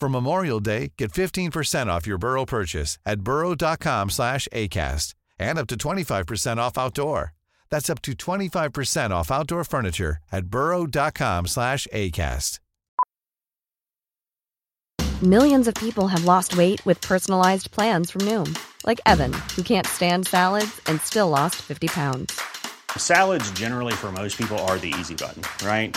For Memorial Day, get 15% off your Burrow purchase at burrow.com slash ACAST and up to 25% off outdoor. That's up to 25% off outdoor furniture at burrow.com slash ACAST. Millions of people have lost weight with personalized plans from Noom, like Evan, who can't stand salads and still lost 50 pounds. Salads, generally, for most people, are the easy button, right?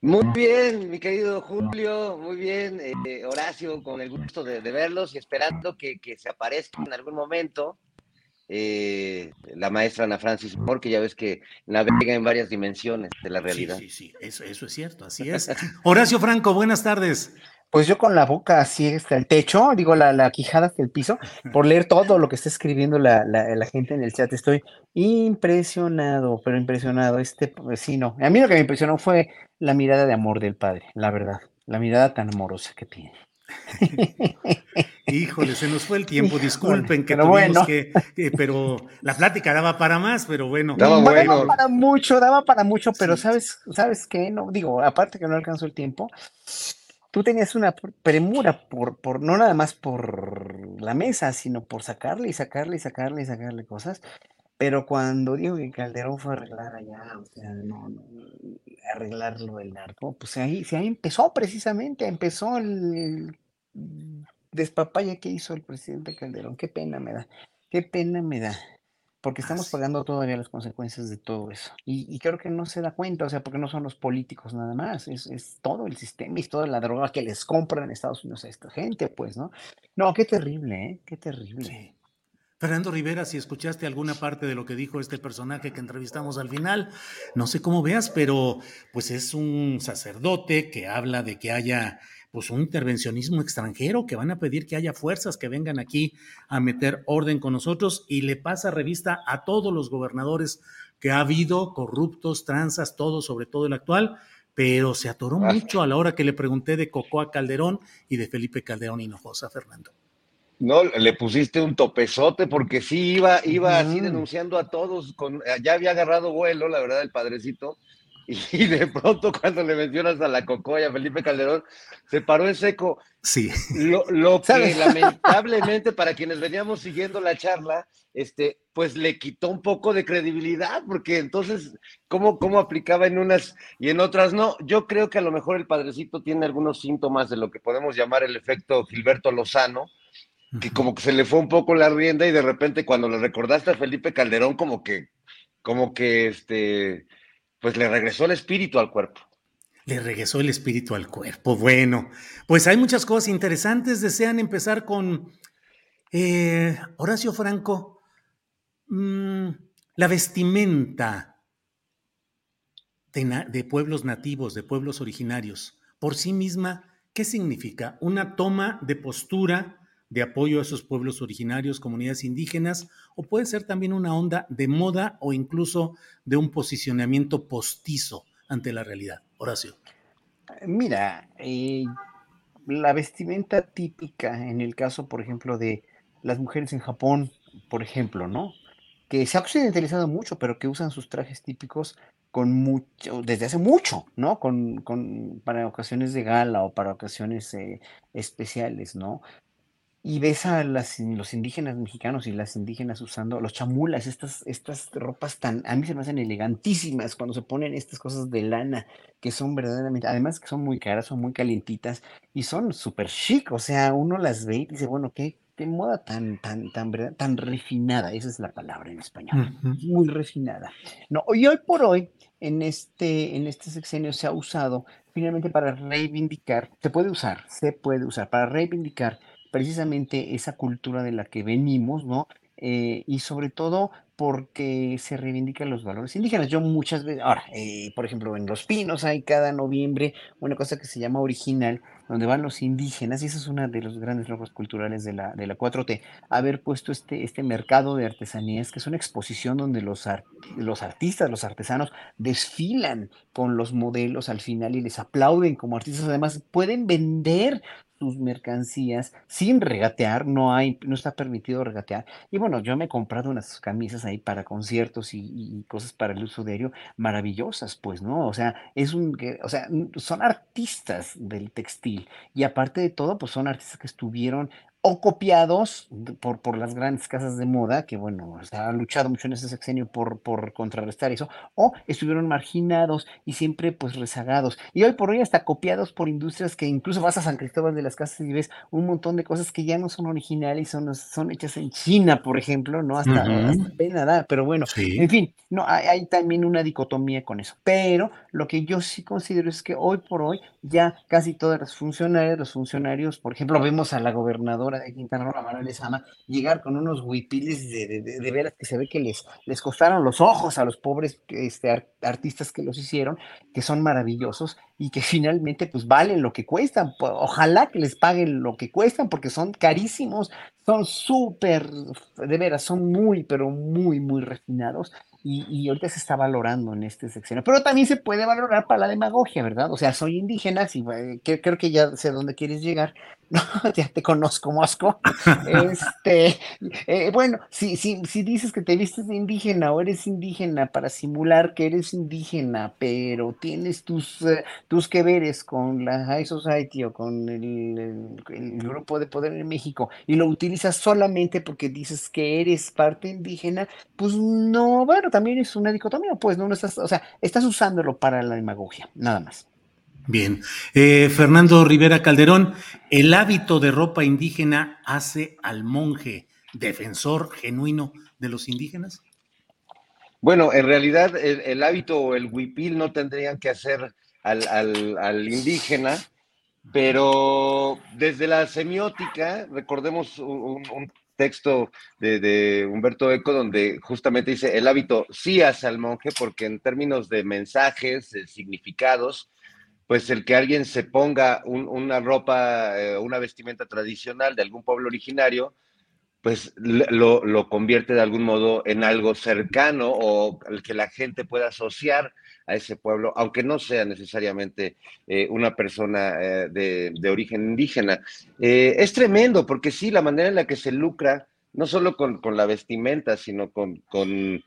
Muy bien, mi querido Julio, muy bien, eh, Horacio, con el gusto de, de verlos y esperando que, que, se aparezca en algún momento eh, la maestra Ana Francis Moore, que ya ves que navega en varias dimensiones de la realidad. Sí, sí, sí, eso, eso es cierto, así es. Horacio Franco, buenas tardes. Pues yo con la boca así hasta el techo, digo la, la quijada hasta el piso, por leer todo lo que está escribiendo la, la, la, gente en el chat. Estoy impresionado, pero impresionado. Este vecino. A mí lo que me impresionó fue la mirada de amor del padre, la verdad. La mirada tan amorosa que tiene. Híjole, se nos fue el tiempo, disculpen que pero tuvimos bueno. que, que, pero la plática daba para más, pero bueno. Daba, bueno. daba para mucho, daba para mucho, pero sí. sabes, sabes qué, no, digo, aparte que no alcanzó el tiempo, tú tenías una premura por, por, no nada más por la mesa, sino por sacarle y sacarle y sacarle y sacarle cosas. Pero cuando digo que Calderón fue a arreglar allá, o sea, no, no arreglarlo del narco, pues ahí, ahí empezó precisamente, empezó el, el despapalle que hizo el presidente Calderón. Qué pena me da, qué pena me da porque estamos pagando todavía las consecuencias de todo eso. Y, y, creo que no se da cuenta, o sea, porque no son los políticos nada más, es, es todo el sistema y toda la droga que les compran en Estados Unidos a esta gente, pues, ¿no? No, qué terrible, ¿eh? Qué terrible. Sí. Fernando Rivera, si escuchaste alguna parte de lo que dijo este personaje que entrevistamos al final, no sé cómo veas, pero pues es un sacerdote que habla de que haya pues un intervencionismo extranjero, que van a pedir que haya fuerzas que vengan aquí a meter orden con nosotros y le pasa revista a todos los gobernadores que ha habido, corruptos, tranzas, todo, sobre todo el actual, pero se atoró mucho a la hora que le pregunté de Cocoa Calderón y de Felipe Calderón Hinojosa, Fernando. No, le pusiste un topezote porque sí iba, iba así denunciando a todos, con, ya había agarrado vuelo, la verdad, el padrecito, y de pronto cuando le mencionas a la Cocoya, Felipe Calderón, se paró en seco. Sí. Lo, lo que lamentablemente para quienes veníamos siguiendo la charla, este, pues le quitó un poco de credibilidad, porque entonces, ¿cómo, ¿cómo aplicaba en unas y en otras no? Yo creo que a lo mejor el padrecito tiene algunos síntomas de lo que podemos llamar el efecto Gilberto Lozano, que como que se le fue un poco la rienda y de repente cuando le recordaste a Felipe Calderón, como que, como que este pues le regresó el espíritu al cuerpo. Le regresó el espíritu al cuerpo. Bueno, pues hay muchas cosas interesantes. Desean empezar con eh, Horacio Franco. Mmm, la vestimenta de pueblos nativos, de pueblos originarios, por sí misma, ¿qué significa? Una toma de postura de apoyo a esos pueblos originarios, comunidades indígenas, o puede ser también una onda de moda o incluso de un posicionamiento postizo ante la realidad. Horacio. Mira, eh, la vestimenta típica en el caso, por ejemplo, de las mujeres en Japón, por ejemplo, ¿no? Que se ha occidentalizado mucho, pero que usan sus trajes típicos con mucho, desde hace mucho, ¿no? Con, con para ocasiones de gala o para ocasiones eh, especiales, ¿no? Y ves a las, los indígenas mexicanos y las indígenas usando los chamulas, estas, estas ropas tan, a mí se me hacen elegantísimas cuando se ponen estas cosas de lana, que son verdaderamente, además que son muy caras, son muy calientitas y son súper chic, o sea, uno las ve y dice, bueno, qué, este, moda tan, tan, tan, tan refinada, esa es la palabra en español, muy refinada. No, y hoy por hoy, en este, en este sexenio se ha usado finalmente para reivindicar, se puede usar, se puede usar para reivindicar precisamente esa cultura de la que venimos, ¿no? Eh, y sobre todo porque se reivindican los valores indígenas. Yo muchas veces, ahora, eh, por ejemplo, en Los Pinos hay cada noviembre una cosa que se llama original, donde van los indígenas, y esa es una de los grandes logros culturales de la, de la 4T, haber puesto este, este mercado de artesanías, que es una exposición donde los, los artistas, los artesanos, desfilan con los modelos al final y les aplauden como artistas. Además, pueden vender sus mercancías sin regatear, no hay, no está permitido regatear. Y bueno, yo me he comprado unas camisas ahí para conciertos y, cosas para el uso diario maravillosas, pues, ¿no? O sea, es un, o sea, son artistas del textil y aparte de todo, pues son artistas que estuvieron o copiados por, por las grandes casas de moda, que bueno, se ha luchado mucho en ese sexenio por, por contrarrestar eso, o estuvieron marginados y siempre pues rezagados. Y hoy por hoy hasta copiados por industrias que incluso vas a San Cristóbal de las Casas y ves un montón de cosas que ya no son originales, son, son hechas en China, por ejemplo, ¿no? Hasta, pena pero bueno, en fin, no, hay, hay también una dicotomía con eso. Pero lo que yo sí considero es que hoy por hoy ya casi todas las funcionarias, los funcionarios, por ejemplo, vemos a la gobernadora de Quintana Roo, Lezama, llegar con unos huipiles de, de, veras que se ve que les, les costaron los ojos a los pobres este, artistas que los hicieron, que son maravillosos y que finalmente pues valen lo que cuestan. Ojalá que les paguen lo que cuestan porque son carísimos, son súper, de veras, son muy, pero muy, muy refinados y, ahorita se está valorando en este sexenio. Pero también se puede valorar para la demagogia, ¿verdad? O sea, soy indígena, sí, creo que ya sé dónde quieres llegar. No, ya te conozco, Mosco. este, eh, bueno, si, si, si dices que te vistes de indígena o eres indígena para simular que eres indígena, pero tienes tus, eh, tus que veres con la High Society o con el, el grupo de poder en México y lo utilizas solamente porque dices que eres parte indígena, pues no, bueno, también es una dicotomía, pues no, no estás, o sea, estás usándolo para la demagogia, nada más. Bien. Eh, Fernando Rivera Calderón, el hábito de ropa indígena hace al monje defensor genuino de los indígenas. Bueno, en realidad el, hábito o el huipil no tendrían que hacer al, indígena, pero desde la semiótica, recordemos un, texto de, Humberto Eco donde justamente dice el hábito sí hace al monje porque en términos de mensajes, de significados, pues el que alguien se ponga una ropa, eh, una vestimenta tradicional de algún pueblo originario, pues lo, lo, convierte de algún modo en algo cercano o el que la gente pueda asociar a ese pueblo, aunque no sea necesariamente eh, una persona eh, de, origen indígena. es tremendo, porque sí, la manera en la que se lucra, no solo con, la vestimenta, sino con, con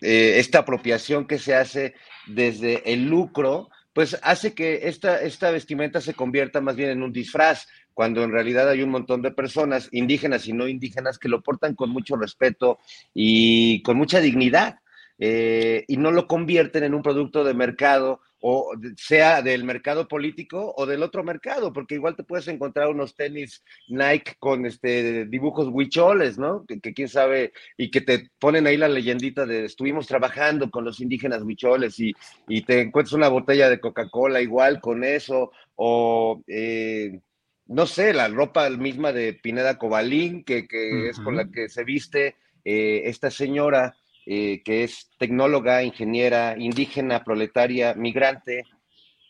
esta apropiación que se hace desde el lucro, pues hace que esta, esta vestimenta se convierta más bien en un disfraz, cuando en realidad hay un montón de personas, indígenas y no indígenas, que lo portan con mucho respeto y con mucha dignidad. Eh, y no lo convierten en un producto de mercado o sea del mercado político o del otro mercado, porque igual te puedes encontrar unos tenis Nike con este dibujos huicholes, ¿no? Que, quién sabe, y que te ponen ahí la leyendita de estuvimos trabajando con los indígenas huicholes y, y te encuentras una botella de Coca-Cola igual con eso, o eh, no sé, la ropa misma de Pineda Cobalín, que, es con la que se viste eh, esta señora eh, que es tecnóloga, ingeniera, indígena, proletaria, migrante,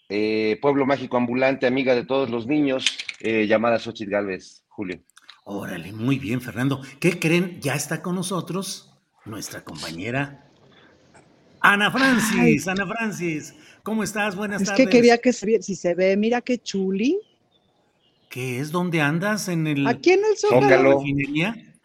eh, pueblo mágico ambulante, amiga de todos los niños, eh, llamada Xochitl Galvez, Julio. Órale, muy bien, Fernando. ¿Qué creen? Ya está con nosotros nuestra compañera Ana Francis. Ana Francis, ¿cómo estás? Buenas tardes. Es que quería que se si se ve, mira qué chuli. ¿Qué es? ¿Dónde andas? ¿En el Aquí en el Zócalo.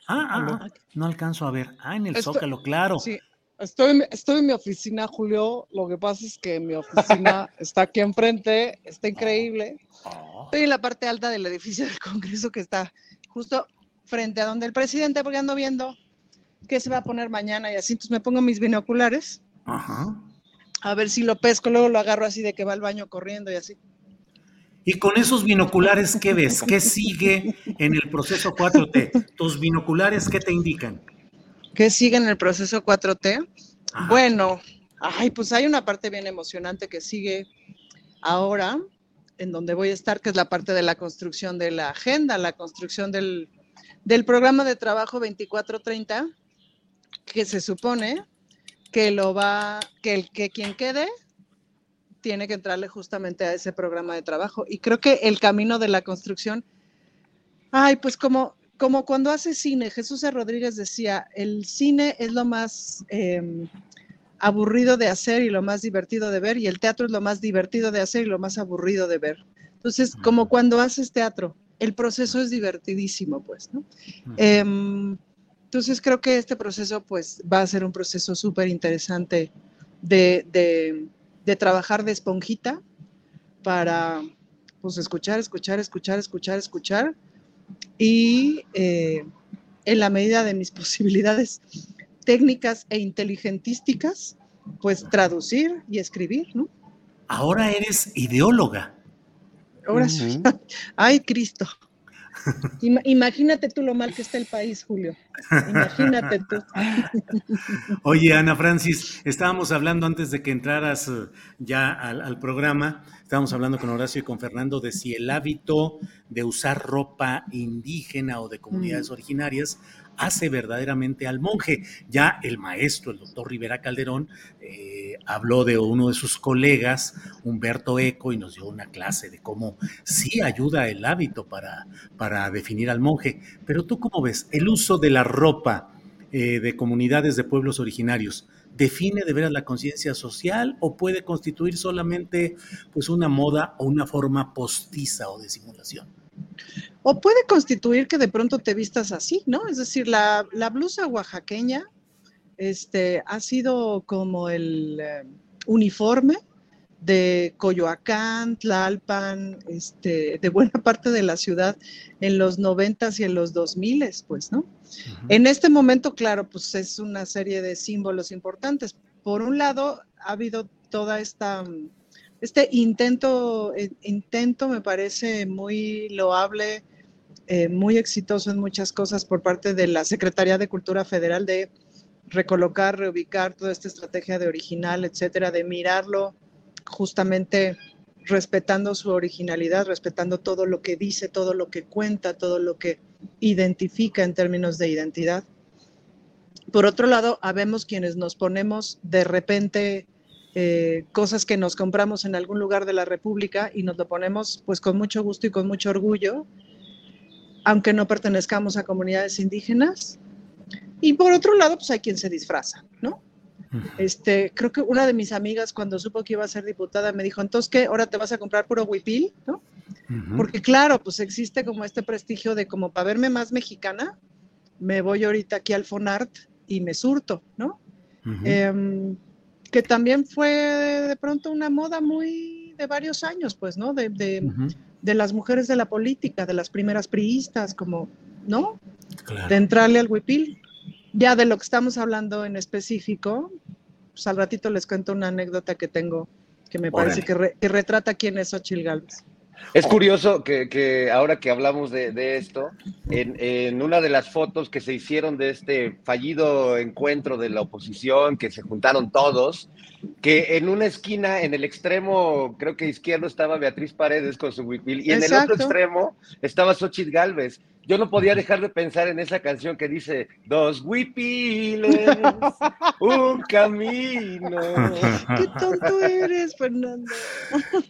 Ah, ah, ah, no alcanzo a ver. Ah, en el Zócalo, claro. Sí, estoy, estoy en mi oficina, Julio. Lo que pasa es que mi oficina está aquí enfrente, está increíble. Oh. Estoy en la parte alta del edificio del Congreso que está justo frente a donde el presidente, porque ando viendo qué se va a poner mañana y así. Entonces me pongo mis binoculares. Ajá. A ver si lo pesco, luego lo agarro así de que va al baño corriendo y así. Y con esos binoculares, ¿qué ves? ¿Qué sigue en el proceso 4T? ¿Tus binoculares qué te indican? ¿Qué sigue en el proceso 4T? Bueno, ay, pues hay una parte bien emocionante que sigue ahora, en donde voy a estar, que es la parte de la construcción de la agenda, la construcción del, del programa de trabajo 2430, que se supone que lo va, que el que quien quede tiene que entrarle justamente a ese programa de trabajo. Y creo que el camino de la construcción, ay, pues como, como cuando hace cine, Jesús Rodríguez decía, el cine es lo más em, aburrido de hacer y lo más divertido de ver, y el teatro es lo más divertido de hacer y lo más aburrido de ver. Entonces, como cuando haces teatro, el proceso es divertidísimo, pues, ¿no? Em, entonces, creo que este proceso, pues, va a ser un proceso súper interesante de de trabajar de esponjita para pues escuchar, escuchar, escuchar, escuchar, escuchar y eh, en la medida de mis posibilidades técnicas e inteligentísticas, pues traducir y escribir, ¿no? Ahora eres ideóloga. Ahora sí. Ay, Cristo. Imagínate tú lo mal que está el país, Julio. Imagínate tú. Oye, Ana Francis, estábamos hablando antes de que entraras eh, ya al, programa, estábamos hablando con Horacio y con Fernando de si el hábito de usar ropa indígena o de comunidades mm. originarias hace verdaderamente al monje. Ya el maestro, el doctor Rivera Calderón, eh, habló de uno de sus colegas, Humberto Eco, y nos dio una clase de cómo sí ayuda el hábito para, para definir al monje. Pero tú cómo ves, el uso de la ropa eh, de comunidades de pueblos originarios, define de veras la conciencia social o puede constituir solamente pues una moda o una forma postiza o de simulación? O puede constituir que de pronto te vistas así, ¿no? Es decir, la, blusa oaxaqueña este, ha sido como el eh, uniforme de Coyoacán, Tlalpan, este, de buena parte de la ciudad en los noventas y en los dos miles, pues, ¿no? En este momento, claro, pues es una serie de símbolos importantes. Por un lado, ha habido toda esta este intento, eh, intento me parece muy loable, eh, muy exitoso en muchas cosas por parte de la Secretaría de Cultura Federal de recolocar, reubicar toda esta estrategia de original, etcétera, de mirarlo justamente respetando su originalidad, respetando todo lo que dice, todo lo que cuenta, todo lo que identifica en términos de identidad. Por otro lado, habemos quienes nos ponemos de repente eh, cosas que nos compramos en algún lugar de la República y nos lo ponemos pues con mucho gusto y con mucho orgullo, aunque no pertenezcamos a comunidades indígenas. Y por otro lado, pues hay quien se disfraza, ¿no? Este, creo que una de mis amigas cuando supo que iba a ser diputada me dijo, entonces, ¿qué? ¿Ahora te vas a comprar puro huipil? ¿no? Porque claro, pues existe como este prestigio de como para verme más mexicana, me voy ahorita aquí al Fonart y me surto, ¿no? que también fue de pronto una moda muy de varios años, pues, ¿no? De, de, las mujeres de la política, de las primeras priistas, como, ¿no? De entrarle al huipil. Ya de lo que estamos hablando en específico, pues al ratito les cuento una anécdota que tengo que me parece que, que, retrata quién es Ochil Gálvez. Es curioso que, ahora que hablamos de, esto, en, una de las fotos que se hicieron de este fallido encuentro de la oposición, que se juntaron todos, que en una esquina, en el extremo, creo que izquierdo, estaba Beatriz Paredes con su huipil, y en el otro extremo estaba Xochitl Galvez yo no podía dejar de pensar en esa canción que dice dos huipiles, un camino. Qué tonto eres, Fernando.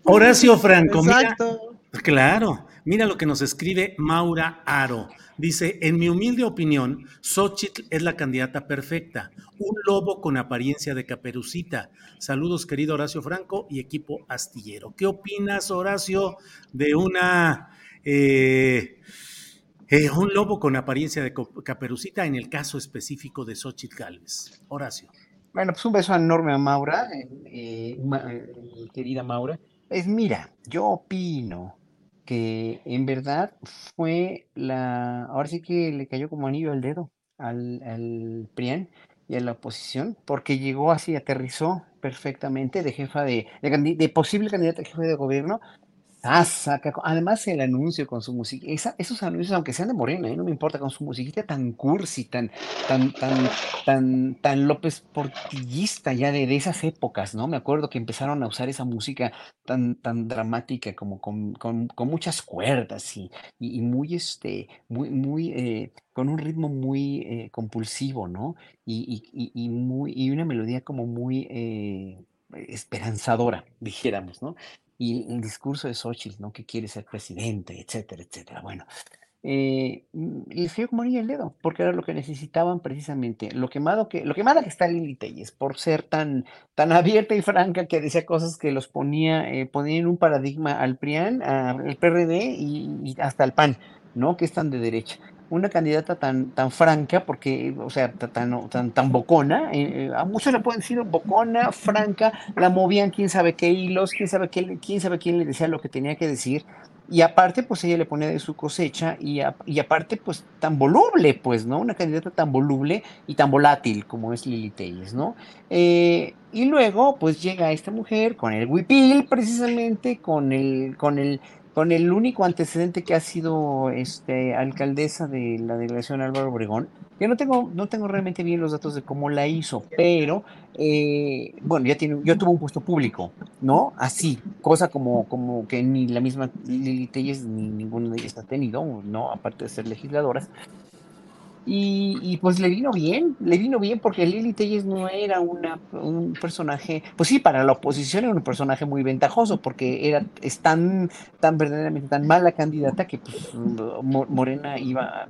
Horacio Franco, Exacto. claro, mira lo que nos escribe Maura Aro. Dice, en mi humilde opinión, Xochitl es la candidata perfecta, un lobo con apariencia de caperucita. Saludos, querido Horacio Franco y equipo astillero. ¿Qué opinas, Horacio, de una... Eh, eh, un lobo con apariencia de caperucita en el caso específico de Xochitl Galvez. Horacio. Bueno, pues un beso enorme a Maura, eh, eh, querida Maura. Pues mira, yo opino que en verdad fue la. Ahora sí que le cayó como anillo al dedo al, al PRIAN y a la oposición, porque llegó así, aterrizó perfectamente de jefa de, de, de posible candidata a jefe de gobierno Además, el anuncio con su música, esos anuncios, aunque sean de Morena, ¿eh? no me importa, con su musiquita tan cursi, tan, tan, tan, tan, tan López Portillista ya de, esas épocas, ¿no? Me acuerdo que empezaron a usar esa música tan, tan dramática, como con, con, muchas cuerdas y, y, muy, este, muy, muy, eh, con un ritmo muy eh, compulsivo, ¿no? Y, y, muy, y una melodía como muy esperanzadora, dijéramos, ¿no? Y el discurso de Xochitl, ¿no? Que quiere ser presidente, etcétera, etcétera. Bueno, eh, les dio como el dedo, porque era lo que necesitaban precisamente. Lo quemado que, lo quemada que está Lili Telles, por ser tan, tan abierta y franca que decía cosas que los ponía, eh, en un paradigma al PRIAN, al PRD y, hasta al PAN, ¿no? Que están de derecha una candidata tan, tan franca, porque, o sea, tan, tan, tan bocona, eh, eh, a muchos le pueden decir bocona, franca, la movían quién sabe qué hilos, quién sabe, qué, quién sabe quién le decía lo que tenía que decir, y aparte, pues ella le ponía de su cosecha, y, y aparte, pues tan voluble, pues, ¿no? Una candidata tan voluble y tan volátil como es Lili Telles, ¿no? Eh, y luego, pues llega esta mujer con el huipil, precisamente, con el, con el con el único antecedente que ha sido este, alcaldesa de la delegación Álvaro Obregón, que no tengo, no tengo realmente bien los datos de cómo la hizo, pero eh, bueno, ya tiene, yo tuve un puesto público, ¿no? Así, cosa como, como que ni la misma Lili Telles ni ninguna de ellas ha tenido, ¿no? Aparte de ser legisladoras. Y, pues le vino bien, le vino bien porque Lili Telles no era una, un personaje, pues sí, para la oposición era un personaje muy ventajoso porque era, es tan, tan verdaderamente tan mala candidata que pues Morena iba,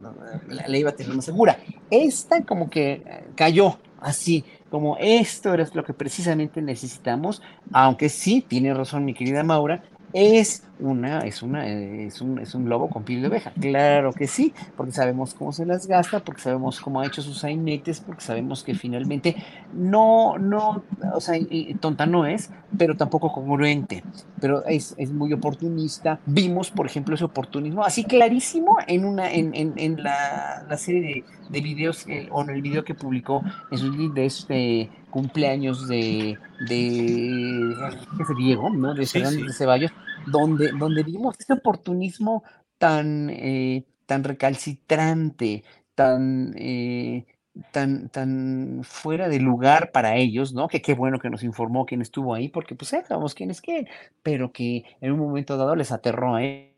le iba a tener más segura. Esta como que cayó así, como esto era lo que precisamente necesitamos, aunque sí, tiene razón mi querida Maura, es una, es una, es un, es un lobo con piel de oveja. Claro que sí, porque sabemos cómo se las gasta, porque sabemos cómo ha hecho sus sainetes, porque sabemos que finalmente no, no, o sea, tonta no es, pero tampoco congruente, pero es, es muy oportunista. Vimos, por ejemplo, ese oportunismo así clarísimo en una, en, en, en la, la, serie de, de videos, o en el video que publicó en su de este cumpleaños de, de, de Diego, ¿no? De de Ceballos, donde, donde vimos ese oportunismo tan, eh, tan recalcitrante, tan, eh, tan, tan fuera de lugar para ellos, ¿no? Que qué bueno que nos informó quién estuvo ahí, porque pues sabemos quién es quién, pero que en un momento dado les aterró a él.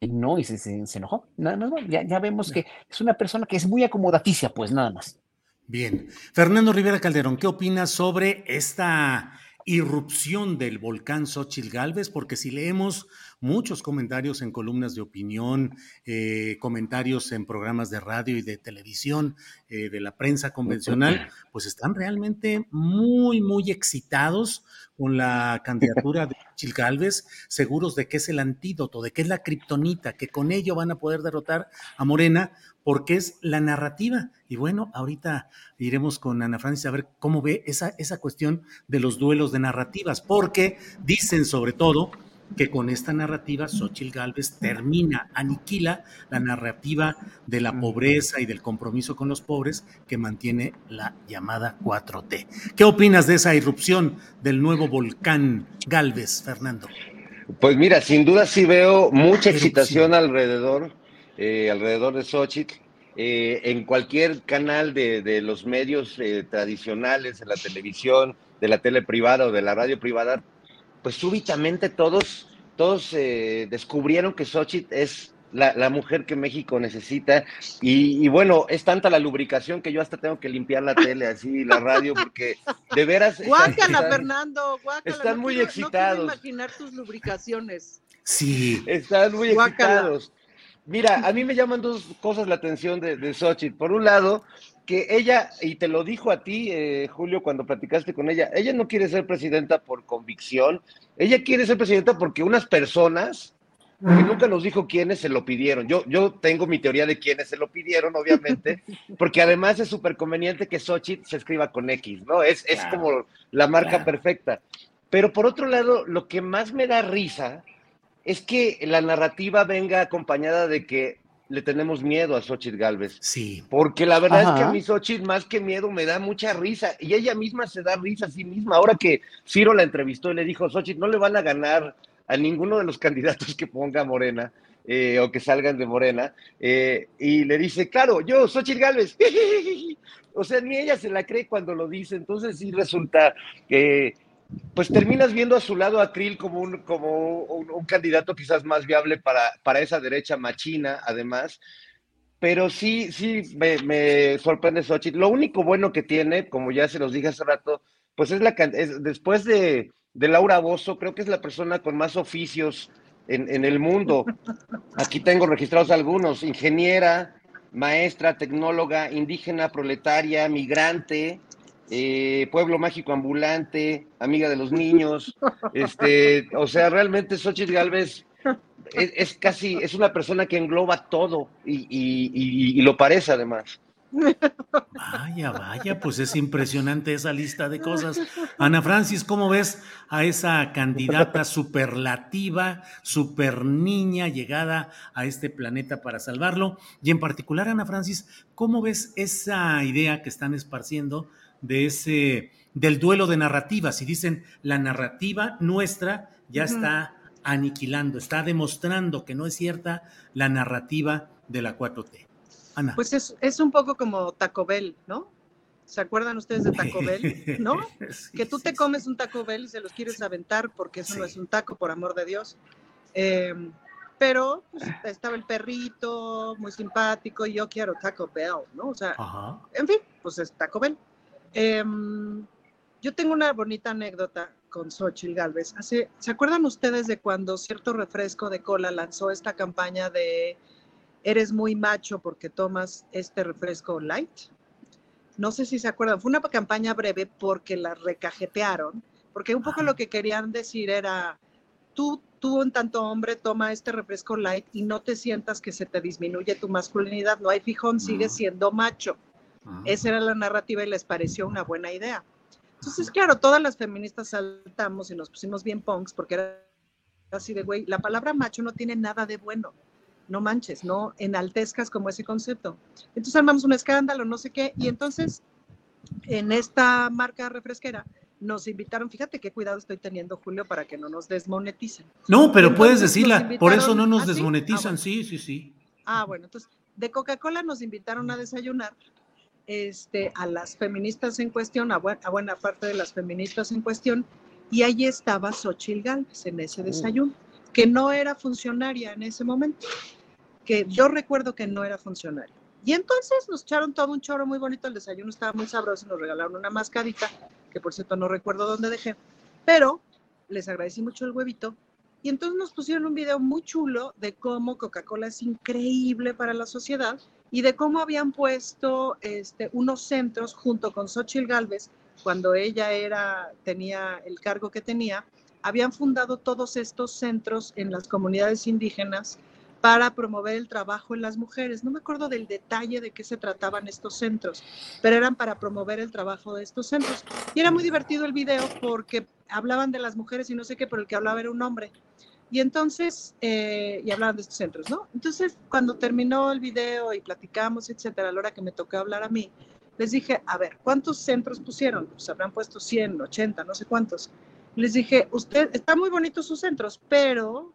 No, y se, se, enojó. Nada más, ya, ya vemos que es una persona que es muy acomodaticia, pues nada más. Bien. Fernando Rivera Calderón, ¿qué opinas sobre esta irrupción del volcán Xochitl Galvez? Porque si leemos muchos comentarios en columnas de opinión, eh, comentarios en programas de radio y de televisión eh, de la prensa convencional, pues están realmente muy, muy excitados con la candidatura de Xochitl Galvez, seguros de que es el antídoto, de que es la kriptonita, que con ello van a poder derrotar a Morena, porque es la narrativa. Y bueno, ahorita iremos con Ana Francis a ver cómo ve esa, esa cuestión de los duelos de narrativas, porque dicen sobre todo que con esta narrativa Xochitl Galvez termina, aniquila la narrativa de la pobreza y del compromiso con los pobres que mantiene la llamada 4T. ¿Qué opinas de esa irrupción del nuevo volcán Galvez, Fernando? Pues mira, sin duda sí veo mucha excitación alrededor eh, alrededor de Xochitl. Eh, en cualquier canal de, los medios eh, tradicionales, de la televisión, de la tele privada o de la radio privada, pues súbitamente todos, todos descubrieron que Xochitl es la, mujer que México necesita. Y, bueno, es tanta la lubricación que yo hasta tengo que limpiar la tele, así, la radio, porque de veras. Guácala, Fernando, guácala. Están muy excitados. No imaginar tus lubricaciones. Sí. Están muy excitados. Mira, a mí me llaman dos cosas la atención de, de Xochitl. Por un lado, que ella, y te lo dijo a ti, eh, Julio, cuando platicaste con ella, ella no quiere ser presidenta por convicción, ella quiere ser presidenta porque unas personas, que nunca nos dijo quiénes se lo pidieron. Yo, yo tengo mi teoría de quiénes se lo pidieron, obviamente, porque además es súper conveniente que Xochitl se escriba con X, ¿no? Es, es como la marca perfecta. Pero por otro lado, lo que más me da risa es que la narrativa venga acompañada de que le tenemos miedo a Xochitl Galvez. Sí. Porque la verdad es que a mí Xochitl, más que miedo, me da mucha risa. Y ella misma se da risa a sí misma. Ahora que Ciro la entrevistó y le dijo, Xochitl, no le van a ganar a ninguno de los candidatos que ponga Morena eh, o que salgan de Morena, eh, y le dice, claro, yo, Xochitl Galvez. o sea, ni ella se la cree cuando lo dice, entonces sí resulta que, pues terminas viendo a su lado a Krill como un, como un, candidato quizás más viable para, para esa derecha machina, además. Pero sí, sí, me, sorprende Xochitl. Lo único bueno que tiene, como ya se los dije hace rato, pues es la es, después de, de Laura Bozo, creo que es la persona con más oficios en, el mundo. Aquí tengo registrados algunos, ingeniera, maestra, tecnóloga, indígena, proletaria, migrante, eh, pueblo mágico ambulante, amiga de los niños, este, o sea, realmente Xochitl Galvez es, casi, es una persona que engloba todo y lo parece además. Vaya, vaya, pues es impresionante esa lista de cosas. Ana Francis, ¿cómo ves a esa candidata superlativa, super niña llegada a este planeta para salvarlo? Y en particular, Ana Francis, ¿cómo ves esa idea que están esparciendo de ese del duelo de narrativas? Y dicen, la narrativa nuestra ya está aniquilando, está demostrando que no es cierta la narrativa de la 4T. Pues es, un poco como Taco Bell, ¿no? ¿Se acuerdan ustedes de Taco Bell? ¿No? que tú te comes un Taco Bell y se los quieres aventar porque eso no es un taco, por amor de Dios. Em, pero pues, estaba el perrito, muy simpático, y yo quiero Taco Bell, ¿no? O sea, en fin, pues es Taco Bell. Em, yo tengo una bonita anécdota con Xochitl Galvez. Hace, ¿Se acuerdan ustedes de cuando cierto refresco de cola lanzó esta campaña de eres muy macho porque tomas este refresco light. No sé si se acuerdan, fue una campaña breve porque la recajetearon, porque un poco lo que querían decir era, tú, tú en tanto hombre toma este refresco light y no te sientas que se te disminuye tu masculinidad, no hay fijón, sigue siendo macho. Esa era la narrativa y les pareció una buena idea. Entonces, claro, todas las feministas saltamos y nos pusimos bien punks porque era así de, güey, la palabra macho no tiene nada de bueno no manches, no enaltezcas como ese concepto. Entonces armamos un escándalo, no sé qué, y entonces en esta marca refresquera nos invitaron, fíjate qué cuidado estoy teniendo, Julio, para que no nos desmoneticen. No, pero puedes decirla, por eso no nos ¿Ah, desmonetizan, ah, sí? sí, sí, Ah, bueno, entonces de Coca-Cola nos invitaron a desayunar este, a las feministas en cuestión, a, buena parte de las feministas en cuestión, y ahí estaba Xochil Gálvez en ese uh. desayuno, que no era funcionaria en ese momento que yo recuerdo que no era funcionario. Y entonces nos echaron todo un choro muy bonito, el desayuno estaba muy sabroso, nos regalaron una mascarita, que por cierto no recuerdo dónde dejé, pero les agradecí mucho el huevito. Y entonces nos pusieron un video muy chulo de cómo Coca-Cola es increíble para la sociedad y de cómo habían puesto este, unos centros junto con Xochitl Galvez, cuando ella era, tenía el cargo que tenía, habían fundado todos estos centros en las comunidades indígenas para promover el trabajo en las mujeres. No me acuerdo del detalle de qué se trataban estos centros, pero eran para promover el trabajo de estos centros. Y era muy divertido el video porque hablaban de las mujeres y no sé qué, pero el que hablaba era un hombre. Y entonces, eh, y hablaban de estos centros, ¿no? Entonces, cuando terminó el video y platicamos, etcétera, a la hora que me tocó hablar a mí, les dije, a ver, ¿cuántos centros pusieron? Pues habrán puesto 100, 80, no sé cuántos. Les dije, usted, está muy bonitos sus centros, pero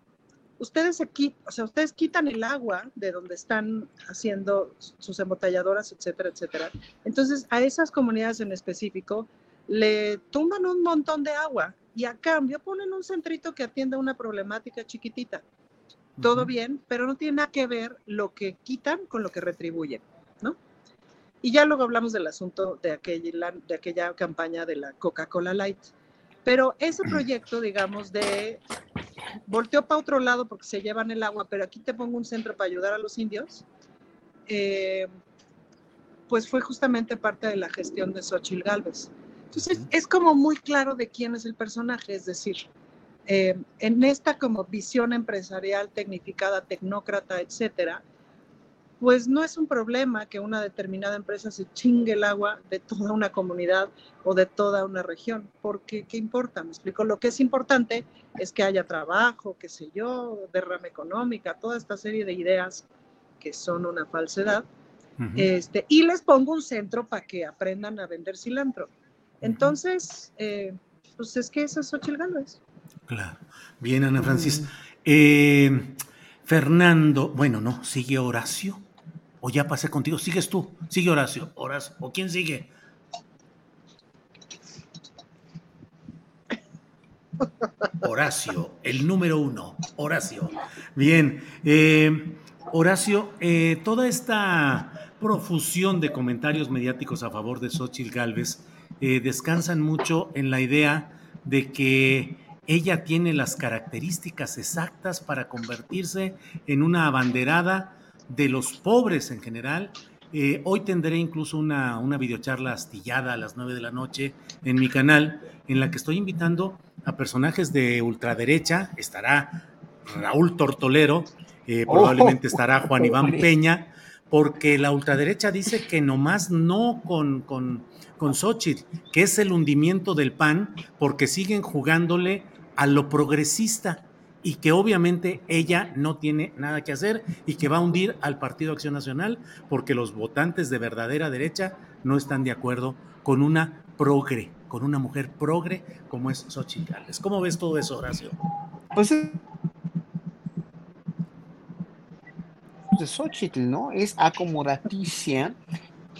ustedes aquí, o sea, ustedes quitan el agua de donde están haciendo sus embotelladoras, etcétera, etcétera. Entonces, a esas comunidades en específico le tumban un montón de agua y a cambio ponen un centrito que atienda una problemática chiquitita. Todo bien, pero no tiene nada que ver lo que quitan con lo que retribuyen, ¿no? Y ya luego hablamos del asunto de aquella, de aquella campaña de la Coca-Cola Light. Pero ese proyecto, digamos, de volteó para otro lado porque se llevan el agua, pero aquí te pongo un centro para ayudar a los indios, eh, pues fue justamente parte de la gestión de Xochitl Galvez. Entonces, es como muy claro de quién es el personaje, es decir, eh, en esta como visión empresarial, tecnificada, tecnócrata, etcétera, pues no es un problema que una determinada empresa se chingue el agua de toda una comunidad o de toda una región, porque ¿qué importa? Me explico, lo que es importante es que haya trabajo, qué sé yo, derrama económica, toda esta serie de ideas que son una falsedad, este, y les pongo un centro para que aprendan a vender cilantro. Entonces, eh, pues es que esa es Xochitl Gálvez. Claro. Bien, Ana Francis. Eh, Fernando, bueno, no, sigue Horacio. O ya pasé contigo, sigues tú, sigue Horacio, Horacio, o quién sigue. Horacio, el número uno, Horacio. Bien, eh, Horacio, eh, toda esta profusión de comentarios mediáticos a favor de Xochitl Galvez eh, descansan mucho en la idea de que ella tiene las características exactas para convertirse en una abanderada de los pobres en general. hoy tendré incluso una, una videocharla astillada a las nueve de la noche en mi canal, en la que estoy invitando a personajes de ultraderecha. Estará Raúl Tortolero, eh, probablemente estará Juan Iván Peña, porque la ultraderecha dice que nomás no con, con, con Xochitl, que es el hundimiento del PAN, porque siguen jugándole a lo progresista y que obviamente ella no tiene nada que hacer y que va a hundir al Partido Acción Nacional porque los votantes de verdadera derecha no están de acuerdo con una progre, con una mujer progre como es Xochitl. ¿Cómo ves todo eso, Horacio? Pues Xochitl, ¿no? Es acomodaticia.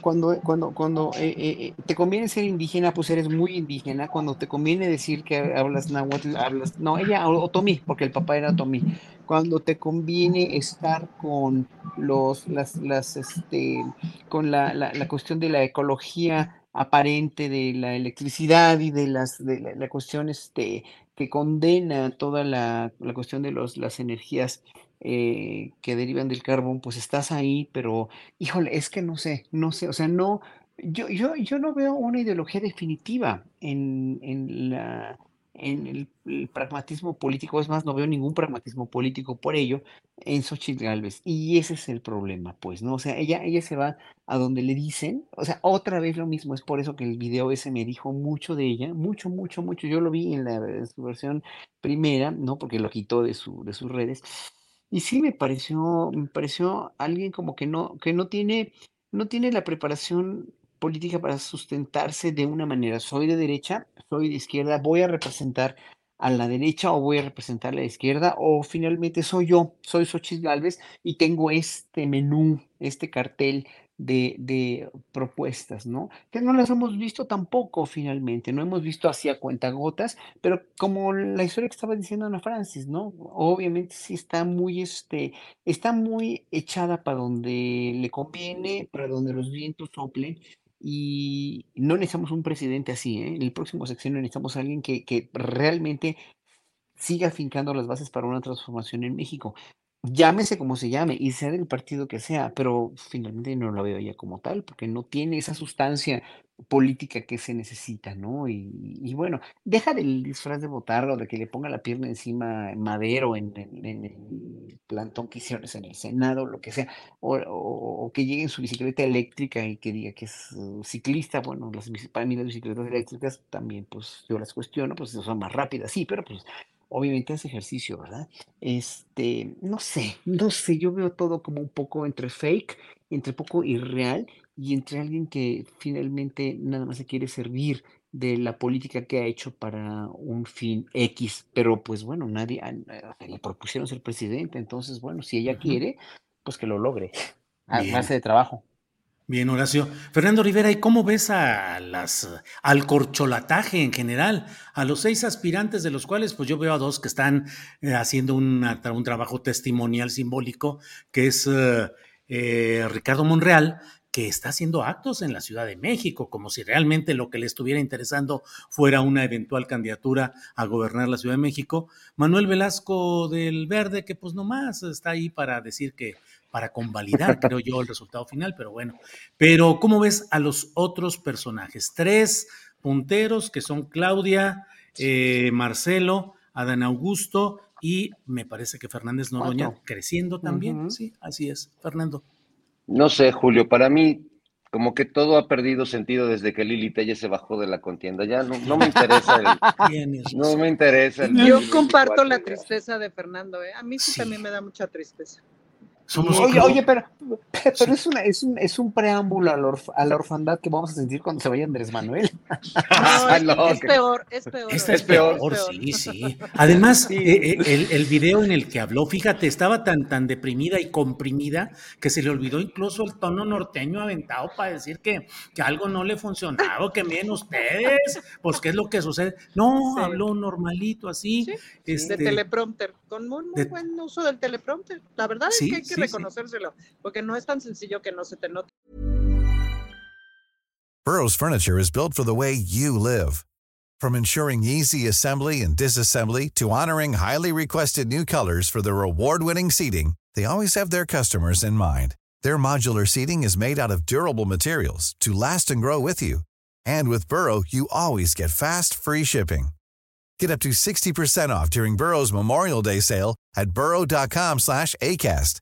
Cuando, cuando, cuando eh, eh, eh, te conviene ser indígena, pues eres muy indígena. Cuando te conviene decir que hablas náhuatl, hablas. No, ella, otomí, porque el papá era otomí. Cuando te conviene estar con los, las, las, este, con la, la, la cuestión de la ecología aparente de la electricidad y de las de la, cuestión este, que condena toda la, la cuestión de los, las energías eh, que derivan del carbón, pues estás ahí, pero híjole, es que no sé, no sé, o sea, no, yo, yo, yo no veo una ideología definitiva en, en la en el, pragmatismo político, es más, no veo ningún pragmatismo político por ello en Xochitl Galvez. Y ese es el problema, pues, ¿no? O sea, ella, ella se va a donde le dicen, o sea, otra vez lo mismo, es por eso que el video ese me dijo mucho de ella, mucho, mucho, mucho. Yo lo vi en, la, su versión primera, ¿no? Porque lo quitó de, su, de sus redes. Y sí me pareció, me pareció alguien como que no, que no tiene, no tiene la preparación política para sustentarse de una manera. Soy de derecha, soy de izquierda, voy a representar a la derecha o voy a representar a la izquierda o finalmente soy yo, soy Xochitl Galvez y tengo este menú, este cartel de, propuestas, ¿no? Que no las hemos visto tampoco finalmente, no hemos visto así a cuentagotas, pero como la historia que estaba diciendo Ana Francis, ¿no? Obviamente sí está muy, este, está muy echada para donde le conviene, para donde los vientos soplen, y no necesitamos un presidente así, ¿eh? En el próximo sección necesitamos alguien que, que realmente siga afincando las bases para una transformación en México llámese como se llame y sea del partido que sea, pero finalmente no la veo ella como tal, porque no tiene esa sustancia política que se necesita, ¿no? Y, bueno, deja del disfraz de o de que le ponga la pierna encima Madero en, el plantón que hicieron en el Senado, lo que sea, o, que llegue en su bicicleta eléctrica y que diga que es uh, ciclista, bueno, las, para mí las bicicletas eléctricas también, pues yo las cuestiono, pues son más rápidas, sí, pero pues obviamente es ejercicio, ¿verdad? Este, no sé, no sé, yo veo todo como un poco entre fake, entre poco irreal y entre alguien que finalmente nada más se quiere servir de la política que ha hecho para un fin X, pero pues bueno, nadie le propusieron ser presidente, entonces bueno, si ella quiere, pues que lo logre base de trabajo. Bien, Horacio. Fernando Rivera, ¿y cómo ves a las, al corcholataje en general? A los seis aspirantes, de los cuales pues yo veo a dos que están eh, haciendo un trabajo testimonial simbólico, que es eh, eh, Ricardo Monreal, que está haciendo actos en la Ciudad de México, como si realmente lo que le estuviera interesando fuera una eventual candidatura a gobernar la Ciudad de México. Manuel Velasco del Verde, que pues nomás está ahí para decir que para convalidar, creo yo, el resultado final, pero bueno. Pero, ¿cómo ves a los otros personajes? Tres punteros que son Claudia, eh, Marcelo, Adán Augusto y me parece que Fernández Noroña creciendo también. Sí, así es. Fernando. No sé, Julio, para mí como que todo ha perdido sentido desde que Lili Telle se bajó de la contienda. Ya no, me interesa. El, no me interesa. Yo comparto la tristeza de Fernando. ¿eh? A mí sí, también me da mucha tristeza. Oye, oye, pero, pero es, una, es, un, es un preámbulo a la, a la, orfandad que vamos a sentir cuando se vaya Andrés Manuel. No, es, peor, es peor. Esta es, peor, sí, sí. Además, eh, eh, el, el, video en el que habló, fíjate, estaba tan, tan deprimida y comprimida que se le olvidó incluso el tono norteño aventado para decir que, que algo no le funcionaba, que miren ustedes, pues qué es lo que sucede. No, habló normalito así. Este, de teleprompter, con muy, muy buen uso del teleprompter. La verdad es que hay que reconocérselo, porque no es tan sencillo que no se te note. Burroughs Furniture is built for the way you live. From ensuring easy assembly and disassembly to honoring highly requested new colors for their award-winning seating, they always have their customers in mind. Their modular seating is made out of durable materials to last and grow with you. And with Burrow, you always get fast, free shipping. Get up to 60% off during Burrow's Memorial Day sale at burrow.com slash ACAST.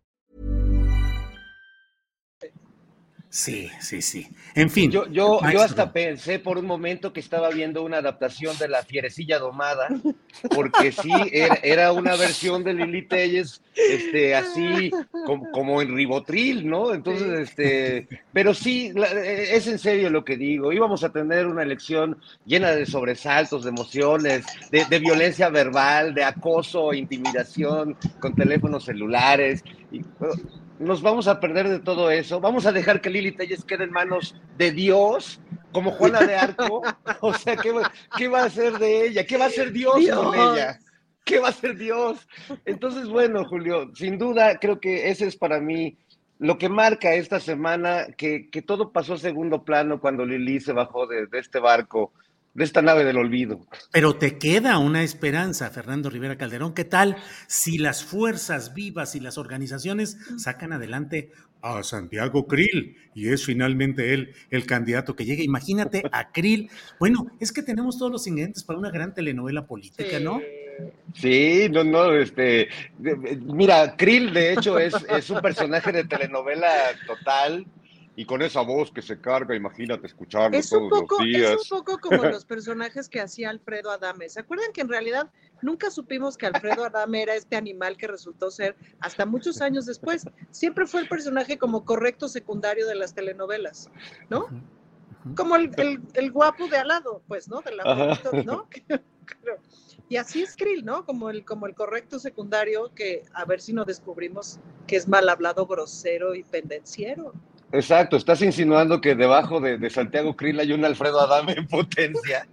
Sí, sí, sí. En fin. Yo, yo, yo hasta pensé por un momento que estaba viendo una adaptación de La Fierecilla Domada, porque sí, era, era una versión de Lili Telles, este, así como, como, en ribotril, ¿no? Entonces, este, pero sí, es en serio lo que digo. Íbamos a tener una elección llena de sobresaltos, de emociones, de, de violencia verbal, de acoso, intimidación con teléfonos celulares. Y, nos vamos a perder de todo eso. Vamos a dejar que Lili Telles quede en manos de Dios, como Juana de Arco. O sea, ¿qué, qué va a hacer de ella? ¿Qué va a hacer Dios, con ella? ¿Qué va a hacer Dios? Entonces, bueno, Julio, sin duda creo que ese es para mí lo que marca esta semana, que, que todo pasó a segundo plano cuando Lili se bajó de, de este barco de esta nave del olvido. Pero te queda una esperanza, Fernando Rivera Calderón. ¿Qué tal si las fuerzas vivas y las organizaciones sacan adelante a Santiago Krill y es finalmente él el candidato que llegue? Imagínate a Krill. Bueno, es que tenemos todos los ingredientes para una gran telenovela política, ¿no? Sí, no, no, este, mira, Krill de hecho es, es un personaje de telenovela total, y con esa voz que se carga, imagínate escucharlo es todos poco, los días. Es un poco como los personajes que hacía Alfredo Adame. ¿Se acuerdan que en realidad nunca supimos que Alfredo Adame era este animal que resultó ser hasta muchos años después? Siempre fue el personaje como correcto secundario de las telenovelas, ¿no? Como el, el, guapo de al lado, pues, ¿no? De la ¿no? Y así es Krill, ¿no? Como el, como el correcto secundario que a ver si no descubrimos que es mal hablado, grosero y pendenciero. Exacto, estás insinuando que debajo de, de, Santiago Krill hay un Alfredo Adame en potencia.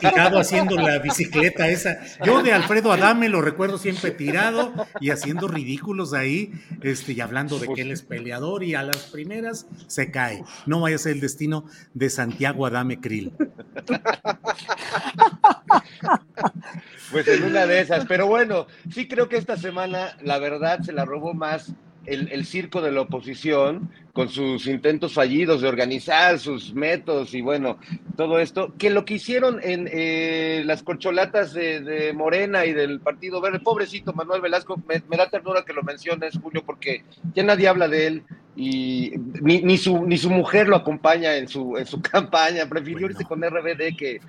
Tirado haciendo la bicicleta esa. Yo de Alfredo Adame lo recuerdo siempre tirado y haciendo ridículos ahí, este, y hablando de que él es peleador y a las primeras se cae. No vaya a ser el destino de Santiago Adame Krill. Pues en una de esas, pero bueno, sí creo que esta semana la verdad se la robó más el, el, circo de la oposición con sus intentos fallidos de organizar sus métodos y bueno, todo esto, que lo que hicieron en eh, las corcholatas de, de, Morena y del Partido Verde, pobrecito Manuel Velasco, me, me, da ternura que lo menciones, Julio, porque ya nadie habla de él y ni, ni, su, ni su mujer lo acompaña en su, en su campaña, prefirió bueno. irse con RBD que,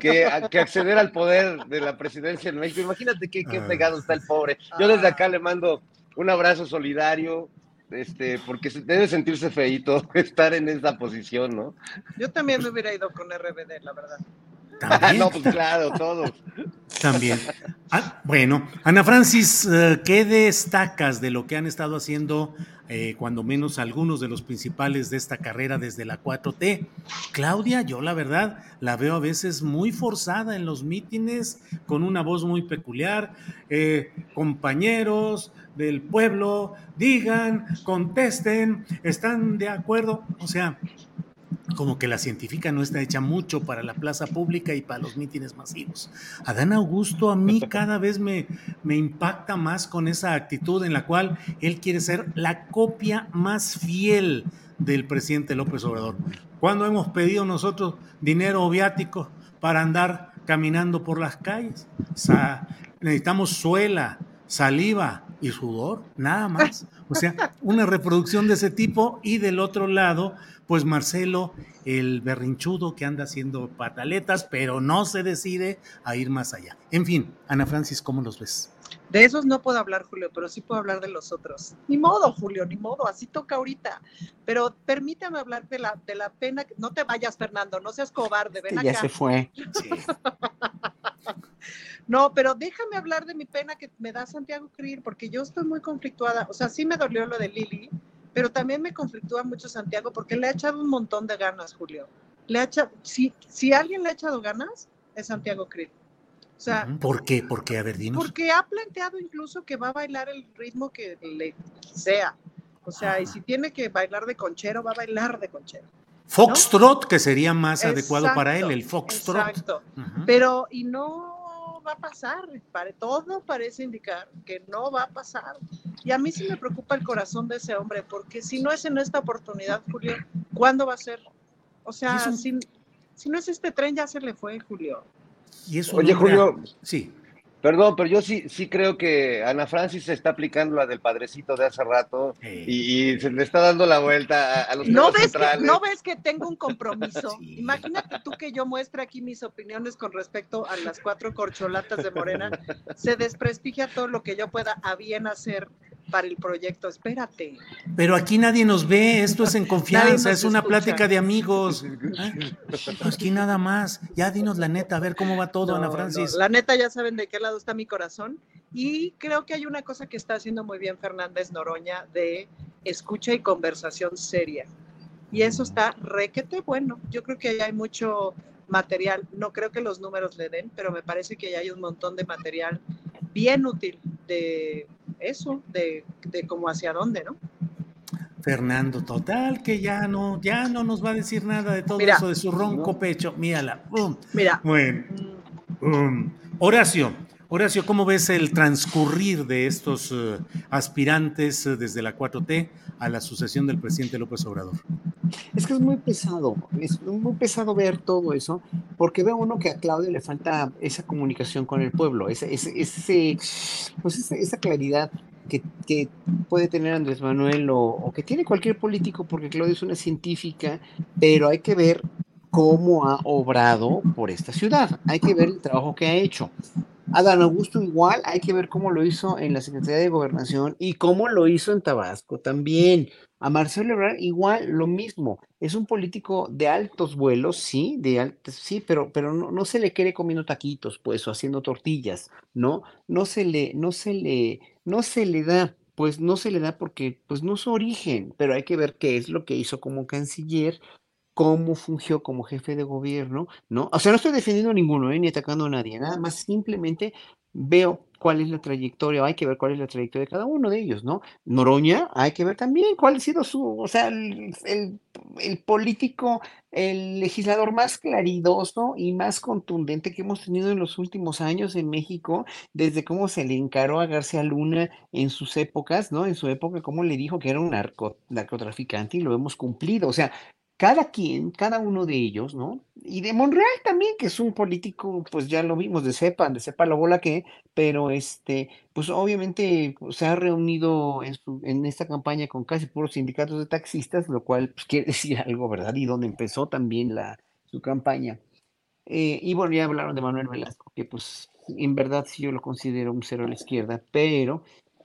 que, que, acceder al poder de la presidencia en México. Imagínate qué, qué pegado está el pobre. Yo desde acá le mando un abrazo solidario, este, porque debe sentirse feito estar en esa posición, ¿no? Yo también me hubiera ido con RBD, la verdad. ¿También? no, pues claro, todos. También. Ah, bueno, Ana Francis, ¿qué destacas de lo que han estado haciendo, eh, cuando menos algunos de los principales de esta carrera desde la 4T? Claudia, yo la verdad la veo a veces muy forzada en los mítines, con una voz muy peculiar. Eh, compañeros del pueblo, digan, contesten, están de acuerdo. O sea, como que la científica no está hecha mucho para la plaza pública y para los mítines masivos. Adán Augusto a mí cada vez me, me impacta más con esa actitud en la cual él quiere ser la copia más fiel del presidente López Obrador. Cuando hemos pedido nosotros dinero viático para andar caminando por las calles? O sea, necesitamos suela, saliva y sudor, nada más. O sea, una reproducción de ese tipo y del otro lado, pues Marcelo, el berrinchudo que anda haciendo pataletas, pero no se decide a ir más allá. En fin, Ana Francis, ¿cómo los ves? De esos no puedo hablar, Julio, pero sí puedo hablar de los otros. Ni modo, Julio, ni modo, así toca ahorita. Pero permítame hablar de la, de la pena. No te vayas, Fernando, no seas cobarde, ven acá. Ya se fue. no, pero déjame hablar de mi pena que me da Santiago Krill, porque yo estoy muy conflictuada. O sea, sí me dolió lo de Lili, pero también me conflictúa mucho Santiago porque le ha echado un montón de ganas, Julio. Le ha echado, si, si alguien le ha echado ganas, es Santiago Krill. O sea, ¿Por qué? ¿Por qué? A ver, dinos. Porque ha planteado incluso que va a bailar el ritmo que le sea. O sea, y si tiene que bailar de conchero, va a bailar de conchero. Foxtrot, que sería más adecuado para él, el foxtrot. Exacto. Pero, y no va a pasar, todo parece indicar que no va a pasar. Y a mí sí me preocupa el corazón de ese hombre, porque si no es en esta oportunidad, Julio, ¿cuándo va a ser? O sea, si, si no es este tren, ya se le fue, Julio. Oye, Julio. Sí. Perdón, pero yo sí, sí creo que Ana Francis se está aplicando la del padrecito de hace rato y, se le está dando la vuelta a, los ¿No ves Que, ¿No ves que tengo un compromiso? Imagínate tú que yo muestre aquí mis opiniones con respecto a las cuatro corcholatas de Morena. Se desprestigia todo lo que yo pueda a bien hacer para el proyecto. Espérate. Pero aquí nadie nos ve, esto es en confianza, es una plática de amigos. Aquí nada más. Ya dinos la neta, a ver cómo va todo, Ana Francis. La neta, ya saben de qué lado está mi corazón. Y creo que hay una cosa que está haciendo muy bien Fernández Noroña de escucha y conversación seria. Y eso está requete bueno. Yo creo que hay mucho material. No creo que los números le den, pero me parece que ya hay un montón de material bien útil de eso, de, de cómo hacia dónde, ¿no? Fernando, total, que ya no, ya no nos va a decir nada de todo eso de su ronco pecho. Mírala. Mira. Bueno. Horacio, Horacio, ¿cómo ves el transcurrir de estos eh, aspirantes eh, desde la 4T a la sucesión del presidente López Obrador? Es que es muy pesado, es muy pesado ver todo eso, porque ve uno que a Claudio le falta esa comunicación con el pueblo, ese, ese, pues esa, claridad que, puede tener Andrés Manuel o, o, que tiene cualquier político, porque Claudio es una científica, pero hay que ver cómo ha obrado por esta ciudad, hay que ver el trabajo que ha hecho. Adán Augusto igual, hay que ver cómo lo hizo en la Secretaría de Gobernación y cómo lo hizo en Tabasco también. A Marcelo Ebrard igual lo mismo. Es un político de altos vuelos, sí, de altos, sí, pero, pero no, no, se le quiere comiendo taquitos, pues, o haciendo tortillas, ¿no? No se le, no se le, no se le da, pues no se le da porque, pues, no es su origen, pero hay que ver qué es lo que hizo como canciller, cómo fungió como jefe de gobierno, ¿no? O sea, no estoy defendiendo a ninguno, ¿eh? ni atacando a nadie, nada más simplemente veo cuál es la trayectoria, hay que ver cuál es la trayectoria de cada uno de ellos, ¿no? Noroña, hay que ver también cuál ha sido su, o sea, el, el, político, el legislador más claridoso y más contundente que hemos tenido en los últimos años en México, desde cómo se le encaró a García Luna en sus épocas, ¿no? En su época, cómo le dijo que era un narcotraficante y lo hemos cumplido, o sea, cada quien, cada uno de ellos, ¿no? Y de Monreal también, que es un político, pues ya lo vimos, de cepa, de cepa la bola que, pero este, pues obviamente pues, se ha reunido en, en esta campaña con casi puros sindicatos de taxistas, lo cual pues, quiere decir algo, ¿verdad? Y donde empezó también la, su campaña. Eh, y bueno, ya hablaron de Manuel Velasco, que pues en verdad sí yo lo considero un cero a la izquierda, pero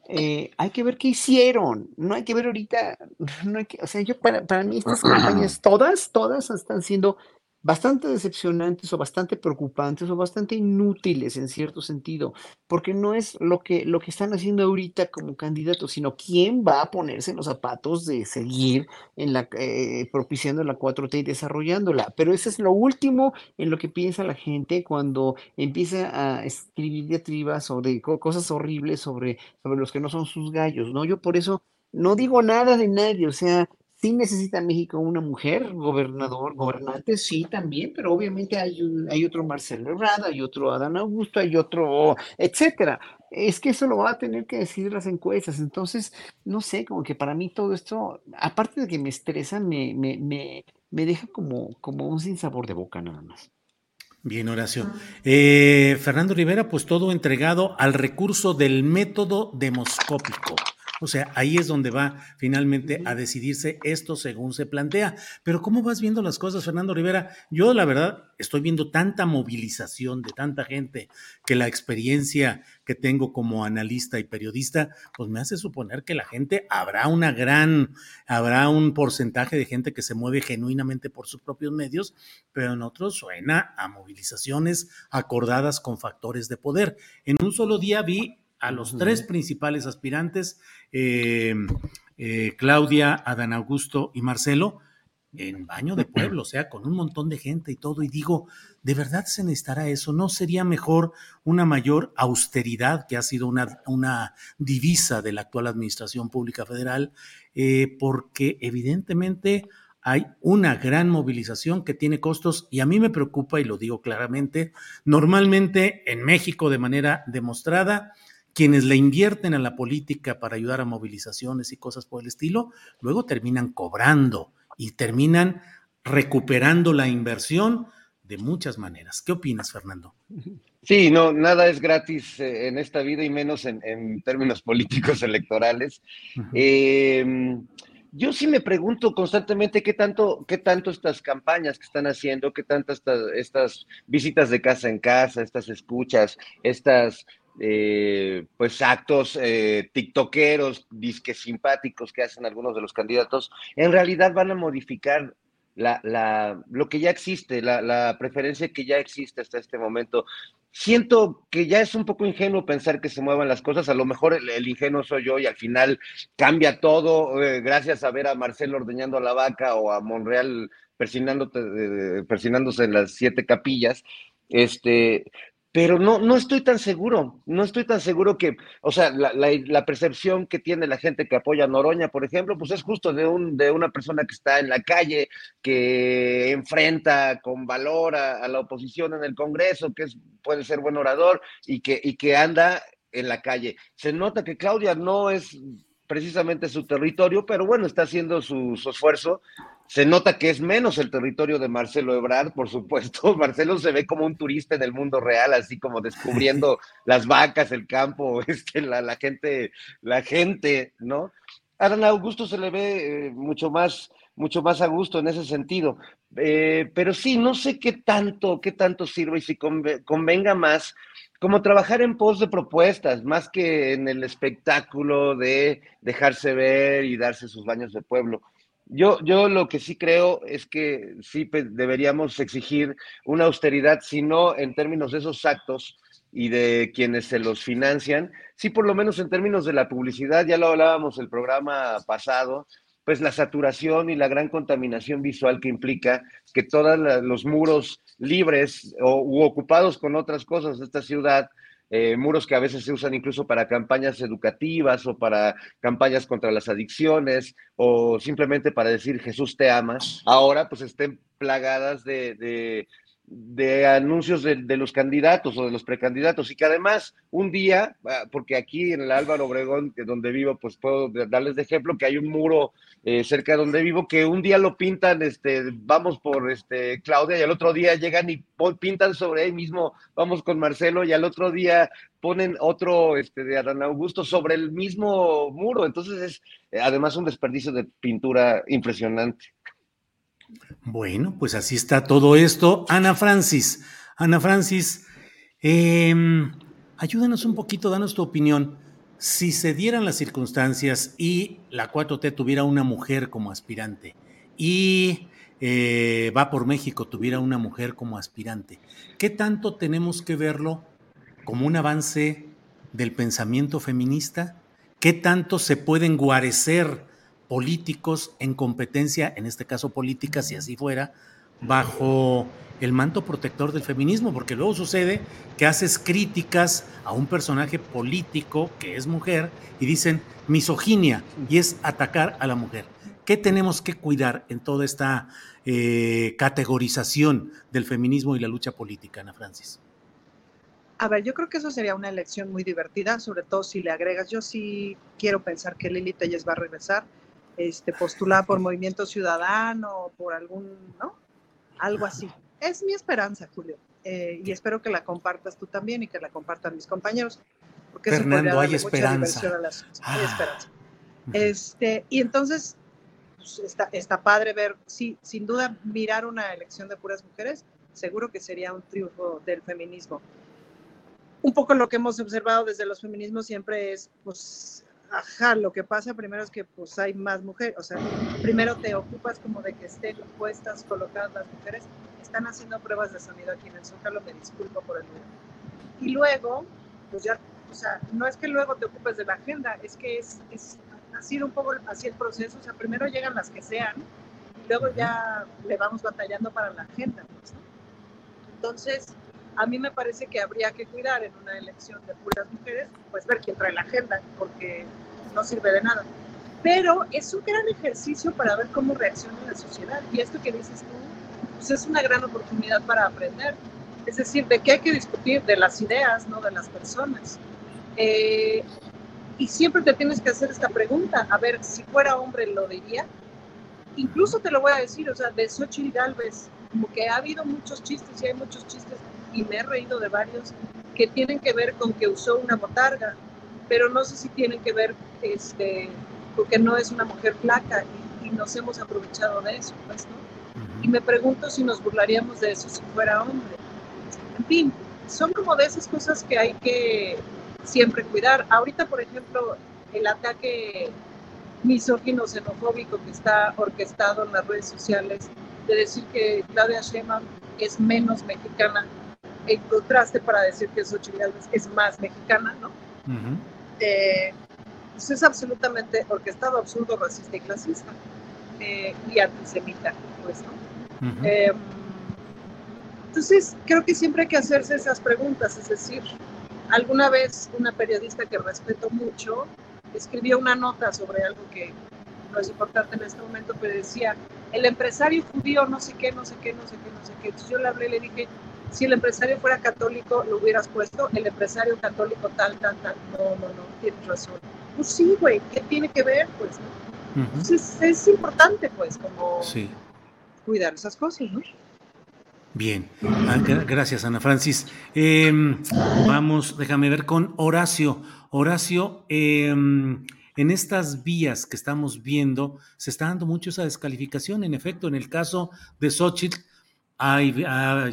eh, hay que ver qué hicieron. No hay que ver ahorita, no hay que, o sea, yo para, para mí estas campañas, todas, todas están siendo bastante decepcionantes o bastante preocupantes o bastante inútiles en cierto sentido, porque no es lo que, lo que están haciendo ahorita como candidatos, sino quién va a ponerse en los zapatos de seguir en la, eh, propiciando la 4T y desarrollándola. Pero eso es lo último en lo que piensa la gente cuando empieza a escribir diatribas sobre cosas horribles sobre, sobre los que no son sus gallos, ¿no? Yo por eso no digo nada de nadie, o sea, Sí necesita México una mujer, gobernador, gobernante, sí, también, pero obviamente hay, hay otro Marcelo Ebrard, hay otro Adán Augusto, hay otro, etcétera. Es que eso lo va a tener que decidir las encuestas. Entonces, no sé, como que para mí todo esto, aparte de que me estresa, me, me, me, me deja como, como un sinsabor de boca nada más. Bien, Horacio. Eh, Fernando Rivera, pues todo entregado al recurso del método demoscópico. O sea, ahí es donde va finalmente a decidirse esto según se plantea. Pero ¿cómo vas viendo las cosas, Fernando Rivera? Yo, la verdad, estoy viendo tanta movilización de tanta gente que la experiencia que tengo como analista y periodista, pues me hace suponer que la gente habrá una gran, habrá un porcentaje de gente que se mueve genuinamente por sus propios medios, pero en otros suena a movilizaciones acordadas con factores de poder. En un solo día vi a los tres principales aspirantes, eh, eh, Claudia, Adán Augusto y Marcelo, en baño de pueblo, o sea, con un montón de gente y todo, y digo, ¿de verdad se necesitará eso? ¿No sería mejor una mayor austeridad, que ha sido una, una divisa de la actual Administración Pública Federal? Eh, porque evidentemente hay una gran movilización que tiene costos y a mí me preocupa, y lo digo claramente, normalmente en México de manera demostrada, quienes le invierten a la política para ayudar a movilizaciones y cosas por el estilo, luego terminan cobrando y terminan recuperando la inversión de muchas maneras. ¿Qué opinas, Fernando? Sí, no, nada es gratis eh, en esta vida y menos en, términos políticos electorales. Em, yo sí me pregunto constantemente qué tanto, qué tanto estas campañas que están haciendo, qué tantas estas, estas visitas de casa en casa, estas escuchas, estas eh, pues actos eh, tiktokeros, disque simpáticos que hacen algunos de los candidatos, en realidad van a modificar la, lo que ya existe, la, preferencia que ya existe hasta este momento. Siento que ya es un poco ingenuo pensar que se muevan las cosas, a lo mejor el, ingenuo soy yo y al final cambia todo eh, gracias a ver a Marcelo ordeñando a la vaca o a Monreal persinándose en las siete capillas, este, pero no, no estoy tan seguro, no estoy tan seguro que, o sea, la, la, percepción que tiene la gente que apoya a Noroña, por ejemplo, pues es justo de, un, de una persona que está en la calle, que enfrenta con valor a, la oposición en el Congreso, que es, puede ser buen orador y que, y que anda en la calle. Se nota que Claudia no es precisamente su territorio, pero bueno, está haciendo su, esfuerzo. Se nota que es menos el territorio de Marcelo Ebrard, por supuesto. Marcelo se ve como un turista en el mundo real, así como descubriendo las vacas, el campo, este, la, la gente, la gente, ¿no? A Augusto se le ve eh, mucho más, mucho más a gusto en ese sentido. Eh, pero sí, no sé qué tanto, qué tanto sirve y si convenga más como trabajar en pos de propuestas, más que en el espectáculo de dejarse ver y darse sus baños de pueblo. Yo, yo lo que sí creo es que sí deberíamos exigir una austeridad, si no en términos de esos actos y de quienes se los financian, sí por lo menos en términos de la publicidad, ya lo hablábamos el programa pasado, pues la saturación y la gran contaminación visual que implica que todos los muros libres o, u ocupados con otras cosas de esta ciudad, eh, muros que a veces se usan incluso para campañas educativas o para campañas contra las adicciones o simplemente para decir Jesús te ama, ahora pues estén plagadas de, de anuncios de, los candidatos o de los precandidatos y que además un día, ah, porque aquí en el Álvaro Obregón, donde vivo, pues puedo darles de ejemplo que hay un muro eh, cerca de donde vivo que un día lo pintan, este, vamos por este Claudia y al otro día llegan y pintan sobre ahí mismo, vamos con Marcelo y al otro día ponen otro este, de Adán Augusto sobre el mismo muro, entonces es eh, además un desperdicio de pintura impresionante. Bueno, pues así está todo esto. Ana Francis, Ana Francis, em, ayúdanos un poquito, danos tu opinión. Si se dieran las circunstancias y la 4T tuviera una mujer como aspirante y eh, Va por México tuviera una mujer como aspirante, ¿qué tanto tenemos que verlo como un avance del pensamiento feminista? ¿Qué tanto se pueden guarecer políticos en competencia, en este caso política, si así fuera, bajo el manto protector del feminismo, porque luego sucede que haces críticas a un personaje político que es mujer y dicen misoginia y es atacar a la mujer. ¿Qué tenemos que cuidar en toda esta eh, categorización del feminismo y la lucha política, Ana Francis? A ver, yo creo que eso sería una elección muy divertida, sobre todo si le agregas, yo sí quiero pensar que Lili Telles va a regresar, este, postulada por Movimiento Ciudadano o por algún, ¿no? Algo así. Es mi esperanza, Julio, eh, y espero que la compartas tú también y que la compartan mis compañeros. Porque Fernando, hay esperanza. Hay esperanza. Este, y entonces, pues, está, está padre ver, sí, sin duda, mirar una elección de puras mujeres, seguro que sería un triunfo del feminismo un poco lo que hemos observado desde los feminismos siempre es, pues, ajá, lo que pasa primero es que pues hay más mujeres, o sea, primero te ocupas como de que estén puestas, colocadas las mujeres, están haciendo pruebas de sonido aquí en el Zócalo, me disculpo por el ruido. Y luego, pues ya, o sea, no es que luego te ocupes de la agenda, es que es, es ha sido un poco así el proceso, o sea, primero llegan las que sean, y luego ya le vamos batallando para la agenda, pues, Entonces, a mí me parece que habría que cuidar en una elección de puras mujeres, pues ver quién trae la agenda, porque no sirve de nada. Pero es un gran ejercicio para ver cómo reacciona la sociedad. Y esto que dices tú, pues es una gran oportunidad para aprender. Es decir, de qué hay que discutir, de las ideas, no de las personas. Eh, y siempre te tienes que hacer esta pregunta, a ver, si fuera hombre lo diría. Incluso te lo voy a decir, o sea, de Xochitl Galvez, como que ha habido muchos chistes y hay muchos chistes y me he reído de varios que tienen que ver con que usó una botarga, pero no sé si tienen que ver este, porque no es una mujer flaca y, nos hemos aprovechado de eso, pues, ¿no? Y me pregunto si nos burlaríamos de eso si fuera hombre. En fin, son como de esas cosas que hay que siempre cuidar. Ahorita, por ejemplo, el ataque misógino xenofóbico que está orquestado en las redes sociales de decir que Claudia Sheinbaum es menos mexicana en contraste para decir que Xochitl es más mexicana, ¿no? Eh, pues es absolutamente orquestado, absurdo, racista y clasista eh, y antisemita, pues, ¿no? Eh, entonces, creo que siempre hay que hacerse esas preguntas, es decir, alguna vez una periodista que respeto mucho escribió una nota sobre algo que no es importante en este momento, pero decía, el empresario judío no sé qué, no sé qué, no sé qué, no sé qué. Entonces yo le hablé y le dije, si el empresario fuera católico, lo hubieras puesto, el empresario católico tal, tal, tal. No, no, no, tienes razón. Pues sí, güey, ¿qué tiene que ver? Pues, ¿no? Entonces es importante, pues, como cuidar esas cosas, ¿no? Bien, ah, gracias Ana Francis. Em, vamos, déjame ver con Horacio. Horacio, em, en estas vías que estamos viendo, se está dando mucho esa descalificación. En efecto, en el caso de Xochitl, hay,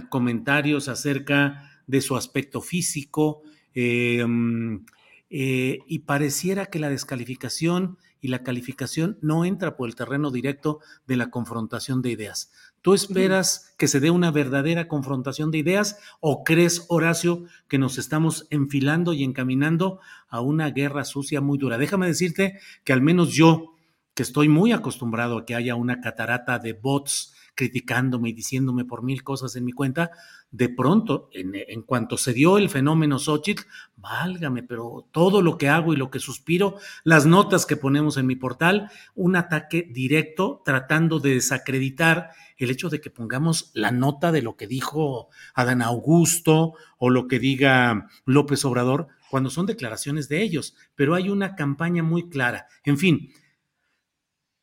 comentarios acerca de su aspecto físico em, eh, y pareciera que la descalificación y la calificación no entra por el terreno directo de la confrontación de ideas. ¿Tú esperas que se dé una verdadera confrontación de ideas o crees, Horacio, que nos estamos enfilando y encaminando a una guerra sucia muy dura? Déjame decirte que al menos yo, que estoy muy acostumbrado a que haya una catarata de bots criticándome y diciéndome por mil cosas en mi cuenta, de pronto, en, cuanto se dio el fenómeno Xochitl, válgame, pero todo lo que hago y lo que suspiro, las notas que ponemos en mi portal, un ataque directo tratando de desacreditar el hecho de que pongamos la nota de lo que dijo Adán Augusto o lo que diga López Obrador, cuando son declaraciones de ellos, pero hay una campaña muy clara. En fin,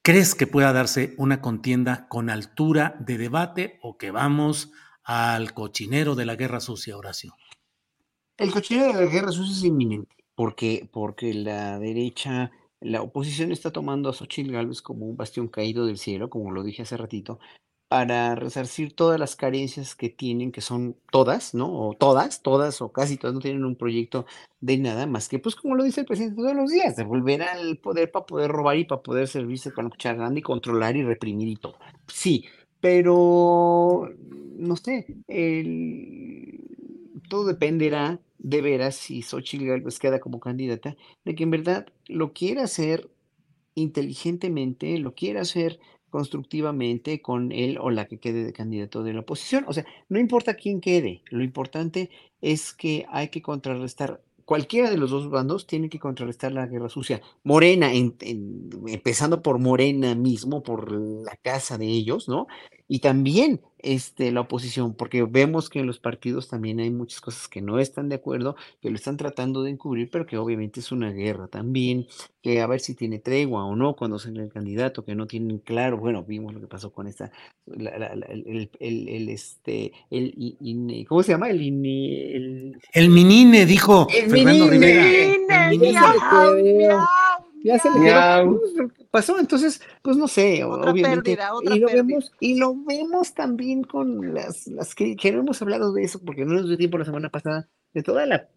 ¿Crees que pueda darse una contienda con altura de debate o que vamos al cochinero de la guerra sucia, Horacio? El cochinero de la guerra sucia es inminente, porque, porque la derecha, la oposición está tomando a Xochitl Gálvez como un bastión caído del cielo, como lo dije hace ratito, para resarcir todas las carencias que tienen, que son todas, ¿no? O todas, todas o casi todas no tienen un proyecto de nada más que, pues como lo dice el presidente todos los días, de volver al poder para poder robar y para poder servirse con la cuchara y controlar y reprimir y todo. Sí, pero no sé, todo dependerá de veras si Xochitl Gálvez queda como candidata, de que en verdad lo quiera hacer inteligentemente, lo quiera hacer constructivamente con él o la que quede de candidato de la oposición. O sea, no importa quién quede, lo importante es que hay que contrarrestar cualquiera de los dos bandos tiene que contrarrestar la guerra sucia. Morena, empezando por Morena mismo, por la casa de ellos, ¿no? Y también este, la oposición, porque vemos que en los partidos también hay muchas cosas que no están de acuerdo, que lo están tratando de encubrir, pero que obviamente es una guerra también, que a ver si tiene tregua o no cuando sale el candidato, que no tienen claro, bueno, vimos lo que pasó con esta, el, el, este, el, ¿cómo se llama? El, el, el minine, dijo Fernando Rivera. El minine, ya se le pasó, entonces, pues no sé, obviamente. y lo vemos, y lo vemos también con las, las que, que, no hemos hablado de eso, porque no nos dio tiempo la semana pasada, de toda la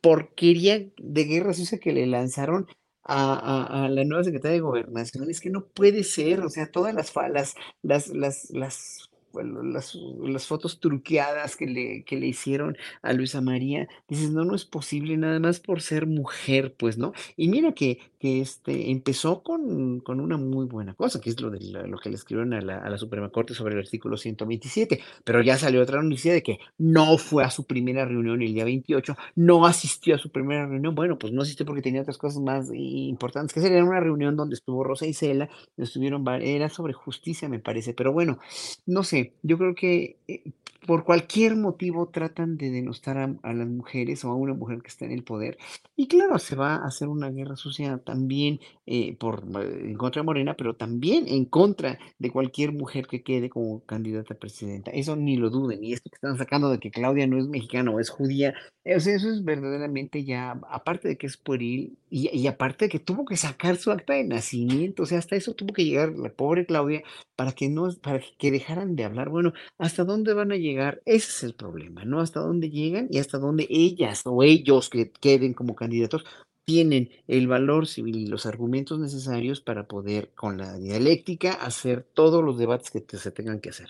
porquería de guerra sucia que le lanzaron a, a, la nueva secretaria de gobernación. Es que no puede ser, o sea, todas las falas, las, las, las las, las, fotos truqueadas que le, que le hicieron a Luisa María, dices, no, no es posible nada más por ser mujer, pues, ¿no? Y mira que, que este, empezó con, con una muy buena cosa, que es lo, de lo que le escribieron a la, a la, Suprema Corte sobre el artículo 127, pero ya salió otra noticia de que no fue a su primera reunión el día 28, no asistió a su primera reunión, bueno, pues no asistió porque tenía otras cosas más importantes que hacer, era una reunión donde estuvo Rosa y Cela, estuvieron, era sobre justicia, me parece, pero bueno, no sé, yo creo que eh, por cualquier motivo tratan de denostar a, las mujeres o a una mujer que está en el poder. Y claro, se va a hacer una guerra sucia también eh, por, eh, en contra de Morena, pero también en contra de cualquier mujer que quede como candidata a presidenta. Eso ni lo duden. Y esto que están sacando de que Claudia no es mexicana o es judía, eso es verdaderamente ya, aparte de que es pueril, y, y aparte de que tuvo que sacar su acta de nacimiento, o sea, hasta eso tuvo que llegar la pobre Claudia para que no, para que dejaran de hablar. Bueno, ¿hasta dónde van a llegar? Ese es el problema, ¿no? Hasta dónde llegan y hasta dónde ellas o ellos que queden como candidatos tienen el valor civil y los argumentos necesarios para poder, con la dialéctica, hacer todos los debates que se tengan que hacer.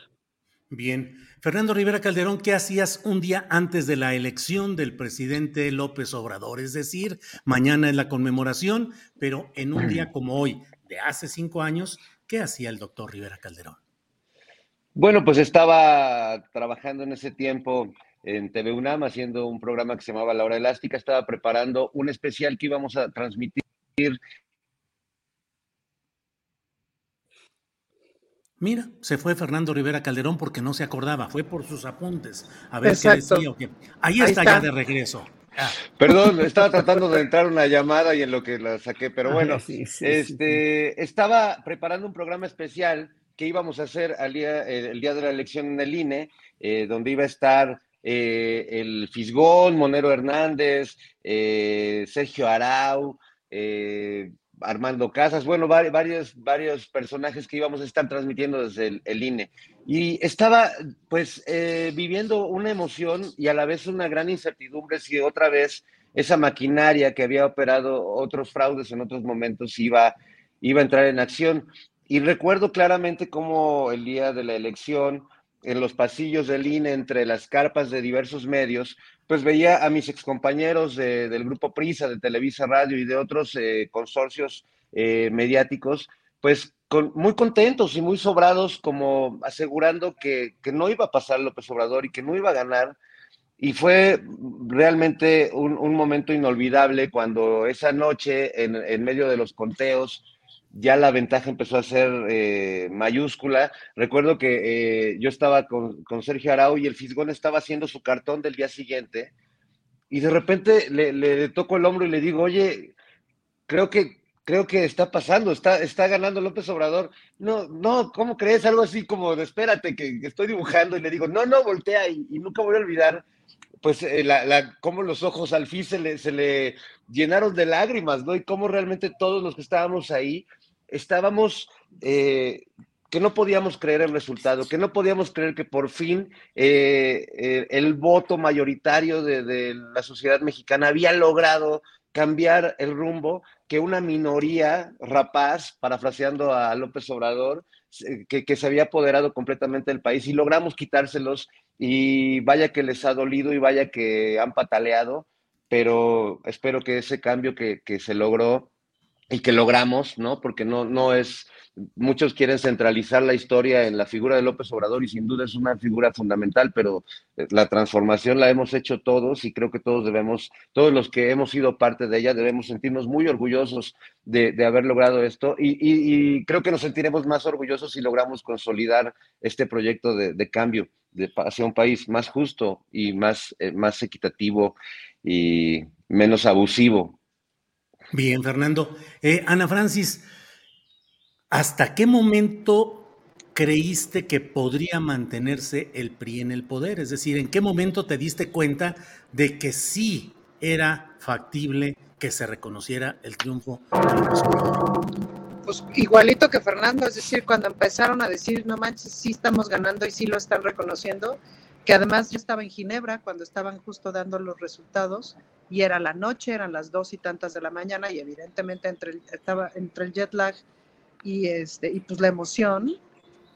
Bien. Fernando Rivera Calderón, ¿qué hacías un día antes de la elección del presidente López Obrador? Es decir, mañana es la conmemoración, pero en un día como hoy, de hace cinco años, ¿Qué hacía el doctor Rivera Calderón? Bueno, pues estaba trabajando en ese tiempo en TV UNAM haciendo un programa que se llamaba La Hora Elástica. Estaba preparando un especial que íbamos a transmitir. Mira, se fue Fernando Rivera Calderón porque no se acordaba, fue por sus apuntes. A ver qué decía. Ahí, está, ya de regreso. Perdón, estaba tratando de entrar una llamada y en lo que la saqué, pero bueno, este, estaba preparando un programa especial que íbamos a hacer el día de la elección en el INE, eh, donde iba a estar eh, el Fisgón, Monero Hernández, eh, Sergio Arau, Armando Casas, bueno, varios, varios personajes que íbamos a estar transmitiendo desde el, INE. Y estaba, pues, viviendo una emoción y a la vez una gran incertidumbre si otra vez esa maquinaria que había operado otros fraudes en otros momentos iba, iba a entrar en acción. Y recuerdo claramente cómo el día de la elección, en los pasillos del INE, entre las carpas de diversos medios, pues veía a mis excompañeros del grupo Prisa, de Televisa Radio y de otros eh, consorcios eh, mediáticos, pues muy contentos y muy sobrados, como asegurando que, no iba a pasar López Obrador y que no iba a ganar. Y fue realmente un, momento inolvidable cuando esa noche, en, en medio de los conteos, ya la ventaja empezó a ser eh, mayúscula. Recuerdo que eh, yo estaba con, Sergio Arau y el Fisgón estaba haciendo su cartón del día siguiente y de repente le, toco el hombro y le digo, oye, creo que, creo que está pasando, está, está ganando López Obrador. No, no, ¿cómo crees? Algo así como de espérate que, estoy dibujando y le digo, no, no, voltea y, nunca voy a olvidar pues eh, la, cómo los ojos al fin se le, se le llenaron de lágrimas, ¿no? Y cómo realmente todos los que estábamos ahí estábamos, eh, que no podíamos creer el resultado, que no podíamos creer que por fin eh, eh, el voto mayoritario de, la sociedad mexicana había logrado cambiar el rumbo, que una minoría rapaz, parafraseando a López Obrador, que, que, se había apoderado completamente del país y logramos quitárselos y vaya que les ha dolido y vaya que han pataleado, pero espero que ese cambio que, que se logró y que logramos, ¿no? Porque no, no es muchos quieren centralizar la historia en la figura de López Obrador y sin duda es una figura fundamental, pero eh, la transformación la hemos hecho todos y creo que todos debemos, todos los que hemos sido parte de ella, debemos sentirnos muy orgullosos de, haber logrado esto y, creo que nos sentiremos más orgullosos si logramos consolidar este proyecto de, cambio de, hacia un país más justo y más, eh, más equitativo y menos abusivo. Bien, Fernando. Eh, Ana Francis, ¿Hasta qué momento creíste que podría mantenerse el PRI en el poder? Es decir, ¿en qué momento te diste cuenta de que sí era factible que se reconociera el triunfo Pues igualito que Fernando, es decir, cuando empezaron a decir, no manches, sí estamos ganando y sí lo están reconociendo, que además yo estaba en Ginebra cuando estaban justo dando los resultados y era la noche, eran las dos y tantas de la mañana y evidentemente entre estaba entre el jet lag y, este, y pues la emoción.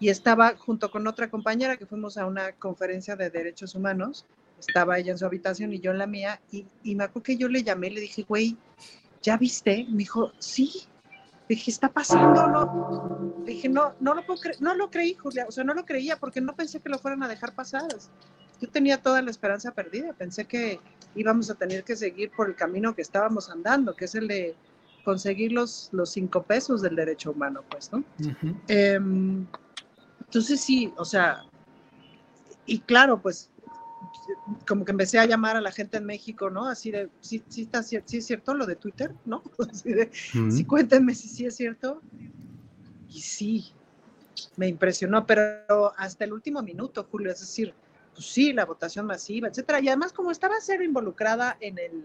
Y estaba junto con otra compañera que fuimos a una conferencia de derechos humanos. Estaba ella en su habitación y yo en la mía. Y, y me acuerdo que yo le llamé y le dije, güey, ¿ya viste? Me dijo, sí. Dije, está pasando, ¿no? Dije, no, no lo, puedo no lo creí, Julia. O sea, no lo creía porque no pensé que lo fueran a dejar pasar. Yo tenía toda la esperanza perdida. Pensé que íbamos a tener que seguir por el camino que estábamos andando, que es el de conseguir los, los cinco pesos del derecho humano, pues, ¿no? Em, entonces sí, o sea, y claro, pues como que empecé a llamar a la gente en México, ¿no? Así de, sí, sí, está, sí es cierto lo de Twitter, ¿no? Así de, sí, cuéntenme si sí es cierto. Y sí, me impresionó, pero hasta el último minuto, Julio, es decir, pues sí, la votación masiva, etcétera. Y además, como estaba ser involucrada en el,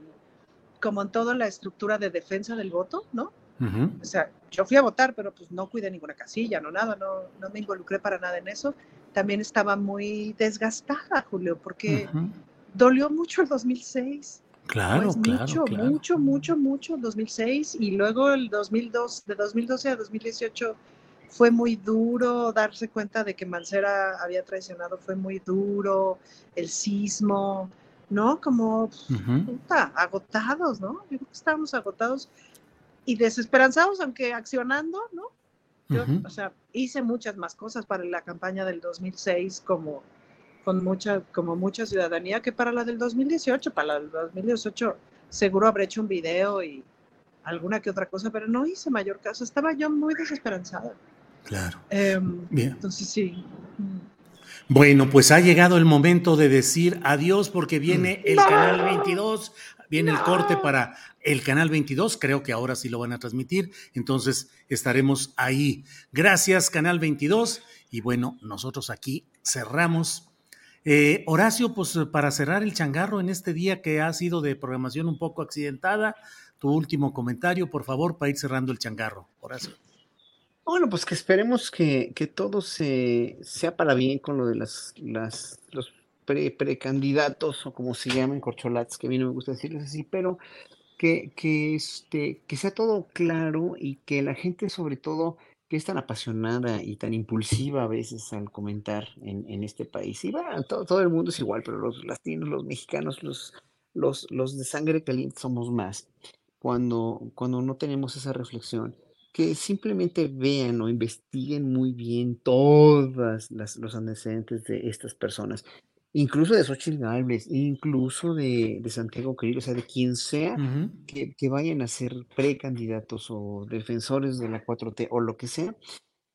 como en toda la estructura de defensa del voto, ¿no? O sea, yo fui a votar, pero pues no cuidé ninguna casilla, no nada, no, no me involucré para nada en eso. También estaba muy desgastada, Julio, porque dolió mucho el 2006. Claro, pues claro, mucho, mucho, mucho, mucho el 2006 y luego el 2002, de 2012 a 2018 fue muy duro darse cuenta de que Mancera había traicionado, fue muy duro, el sismo, ¿no? Como agotados, ¿no? Yo creo que estábamos agotados y desesperanzados, aunque accionando, ¿no? Yo, o sea, hice muchas más cosas para la campaña del 2006 como con mucha, como mucha ciudadanía que para la del 2018. Para la del 2018 seguro habré hecho un video y alguna que otra cosa, pero no hice mayor caso. Estaba yo muy desesperanzada. Claro. Em, Bien. Entonces sí. Bueno, pues ha llegado el momento de decir adiós porque viene el canal 22, viene el corte para el canal 22, creo que ahora sí lo van a transmitir, entonces estaremos ahí. Gracias, canal 22, y bueno, nosotros aquí cerramos. Eh, Horacio, pues para cerrar el changarro en este día que ha sido de programación un poco accidentada, tu último comentario, por favor, para ir cerrando el changarro. Horacio. Bueno, pues que esperemos que, todo se, sea para bien con lo de las, las los pre, precandidatos o como se llaman, corcholates, que a mí no me gusta decirles así, pero que, que, este, que sea todo claro y que la gente sobre todo que es tan apasionada y tan impulsiva a veces al comentar en, en este país. Y bueno, todo, todo, el mundo es igual, pero los latinos, los mexicanos, los, los, los de sangre caliente somos más cuando, cuando no tenemos esa reflexión que simplemente vean o investiguen muy bien todas los antecedentes de estas personas, incluso de Xochitl Gálvez, incluso de, de Santiago Krill, o sea, de quien sea que, que, vayan a ser precandidatos o defensores de la 4T o lo que sea,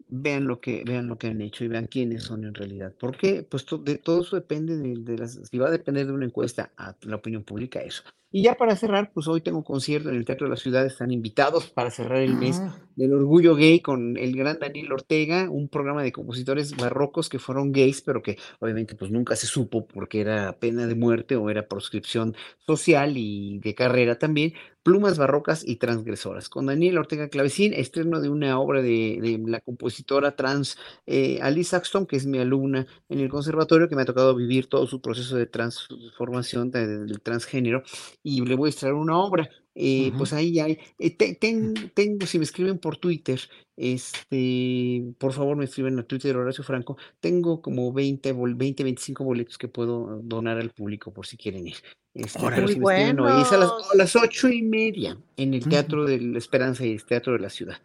vean lo que, vean lo que han hecho y vean quiénes son en realidad. Porque pues de, todo eso depende de, de, las, si va a depender de una encuesta a la opinión pública, eso. Y ya para cerrar, pues hoy tengo concierto en el Teatro de la Ciudad, están invitados para cerrar el mes ah. del orgullo gay con el gran Daniel Ortega, un programa de compositores barrocos que fueron gays, pero que obviamente pues nunca se supo porque era pena de muerte o era proscripción social y de carrera también, Plumas Barrocas y Transgresoras, con Daniel Ortega Clavecín, estreno de una obra de, la compositora trans eh, Alice Saxton, que es mi alumna en el conservatorio, que me ha tocado vivir todo su proceso de transformación del transgénero, y le voy a extraer una obra. Eh, pues ahí hay, eh, tengo, si me escriben por Twitter, este, por favor me escriben a Twitter Horacio Franco, tengo como 20, 20, 25 boletos que puedo donar al público por si quieren ir. Este, pero si me escriben a las, ocho y media en el Teatro de la Esperanza y el Teatro de la Ciudad.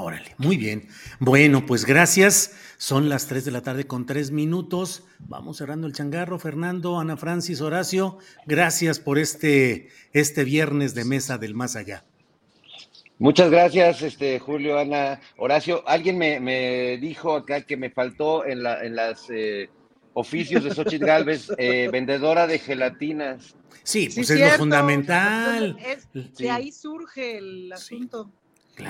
Órale, muy bien. Bueno, pues gracias. Son las 3 de la tarde con 3 minutos. Vamos cerrando el changarro. Fernando, Ana Francis, Horacio, gracias por este, este viernes de mesa del más allá. Muchas gracias, este, Julio, Ana, Horacio. Alguien me, dijo acá que me faltó en, la, en las eh, oficios de Xochitl Galvez, eh, vendedora de gelatinas. Sí, pues es lo fundamental. De ahí surge el asunto.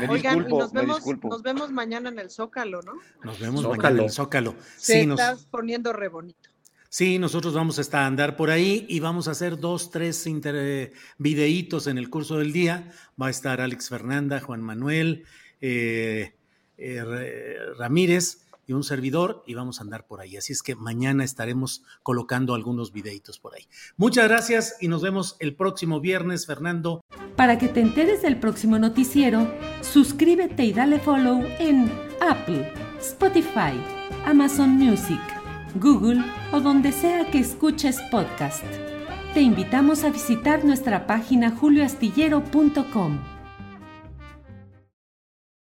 Oigan, y nos vemos, nos vemos mañana en el Zócalo, ¿no? Nos vemos mañana en el Zócalo. Se sí, estás poniendo re bonito. Sí, nosotros vamos a andar por ahí y vamos a hacer dos, tres videitos en el curso del día. Va a estar Alex Fernanda, Juan Manuel, eh, eh, Ramírez y un servidor y vamos a andar por ahí. Así es que mañana estaremos colocando algunos videitos por ahí. Muchas gracias y nos vemos el próximo viernes, Fernando. Para que te enteres del próximo noticiero, suscríbete y dale follow en Apple, Spotify, Amazon Music, Google o donde sea que escuches podcast. Te invitamos a visitar nuestra página julioastillero.com.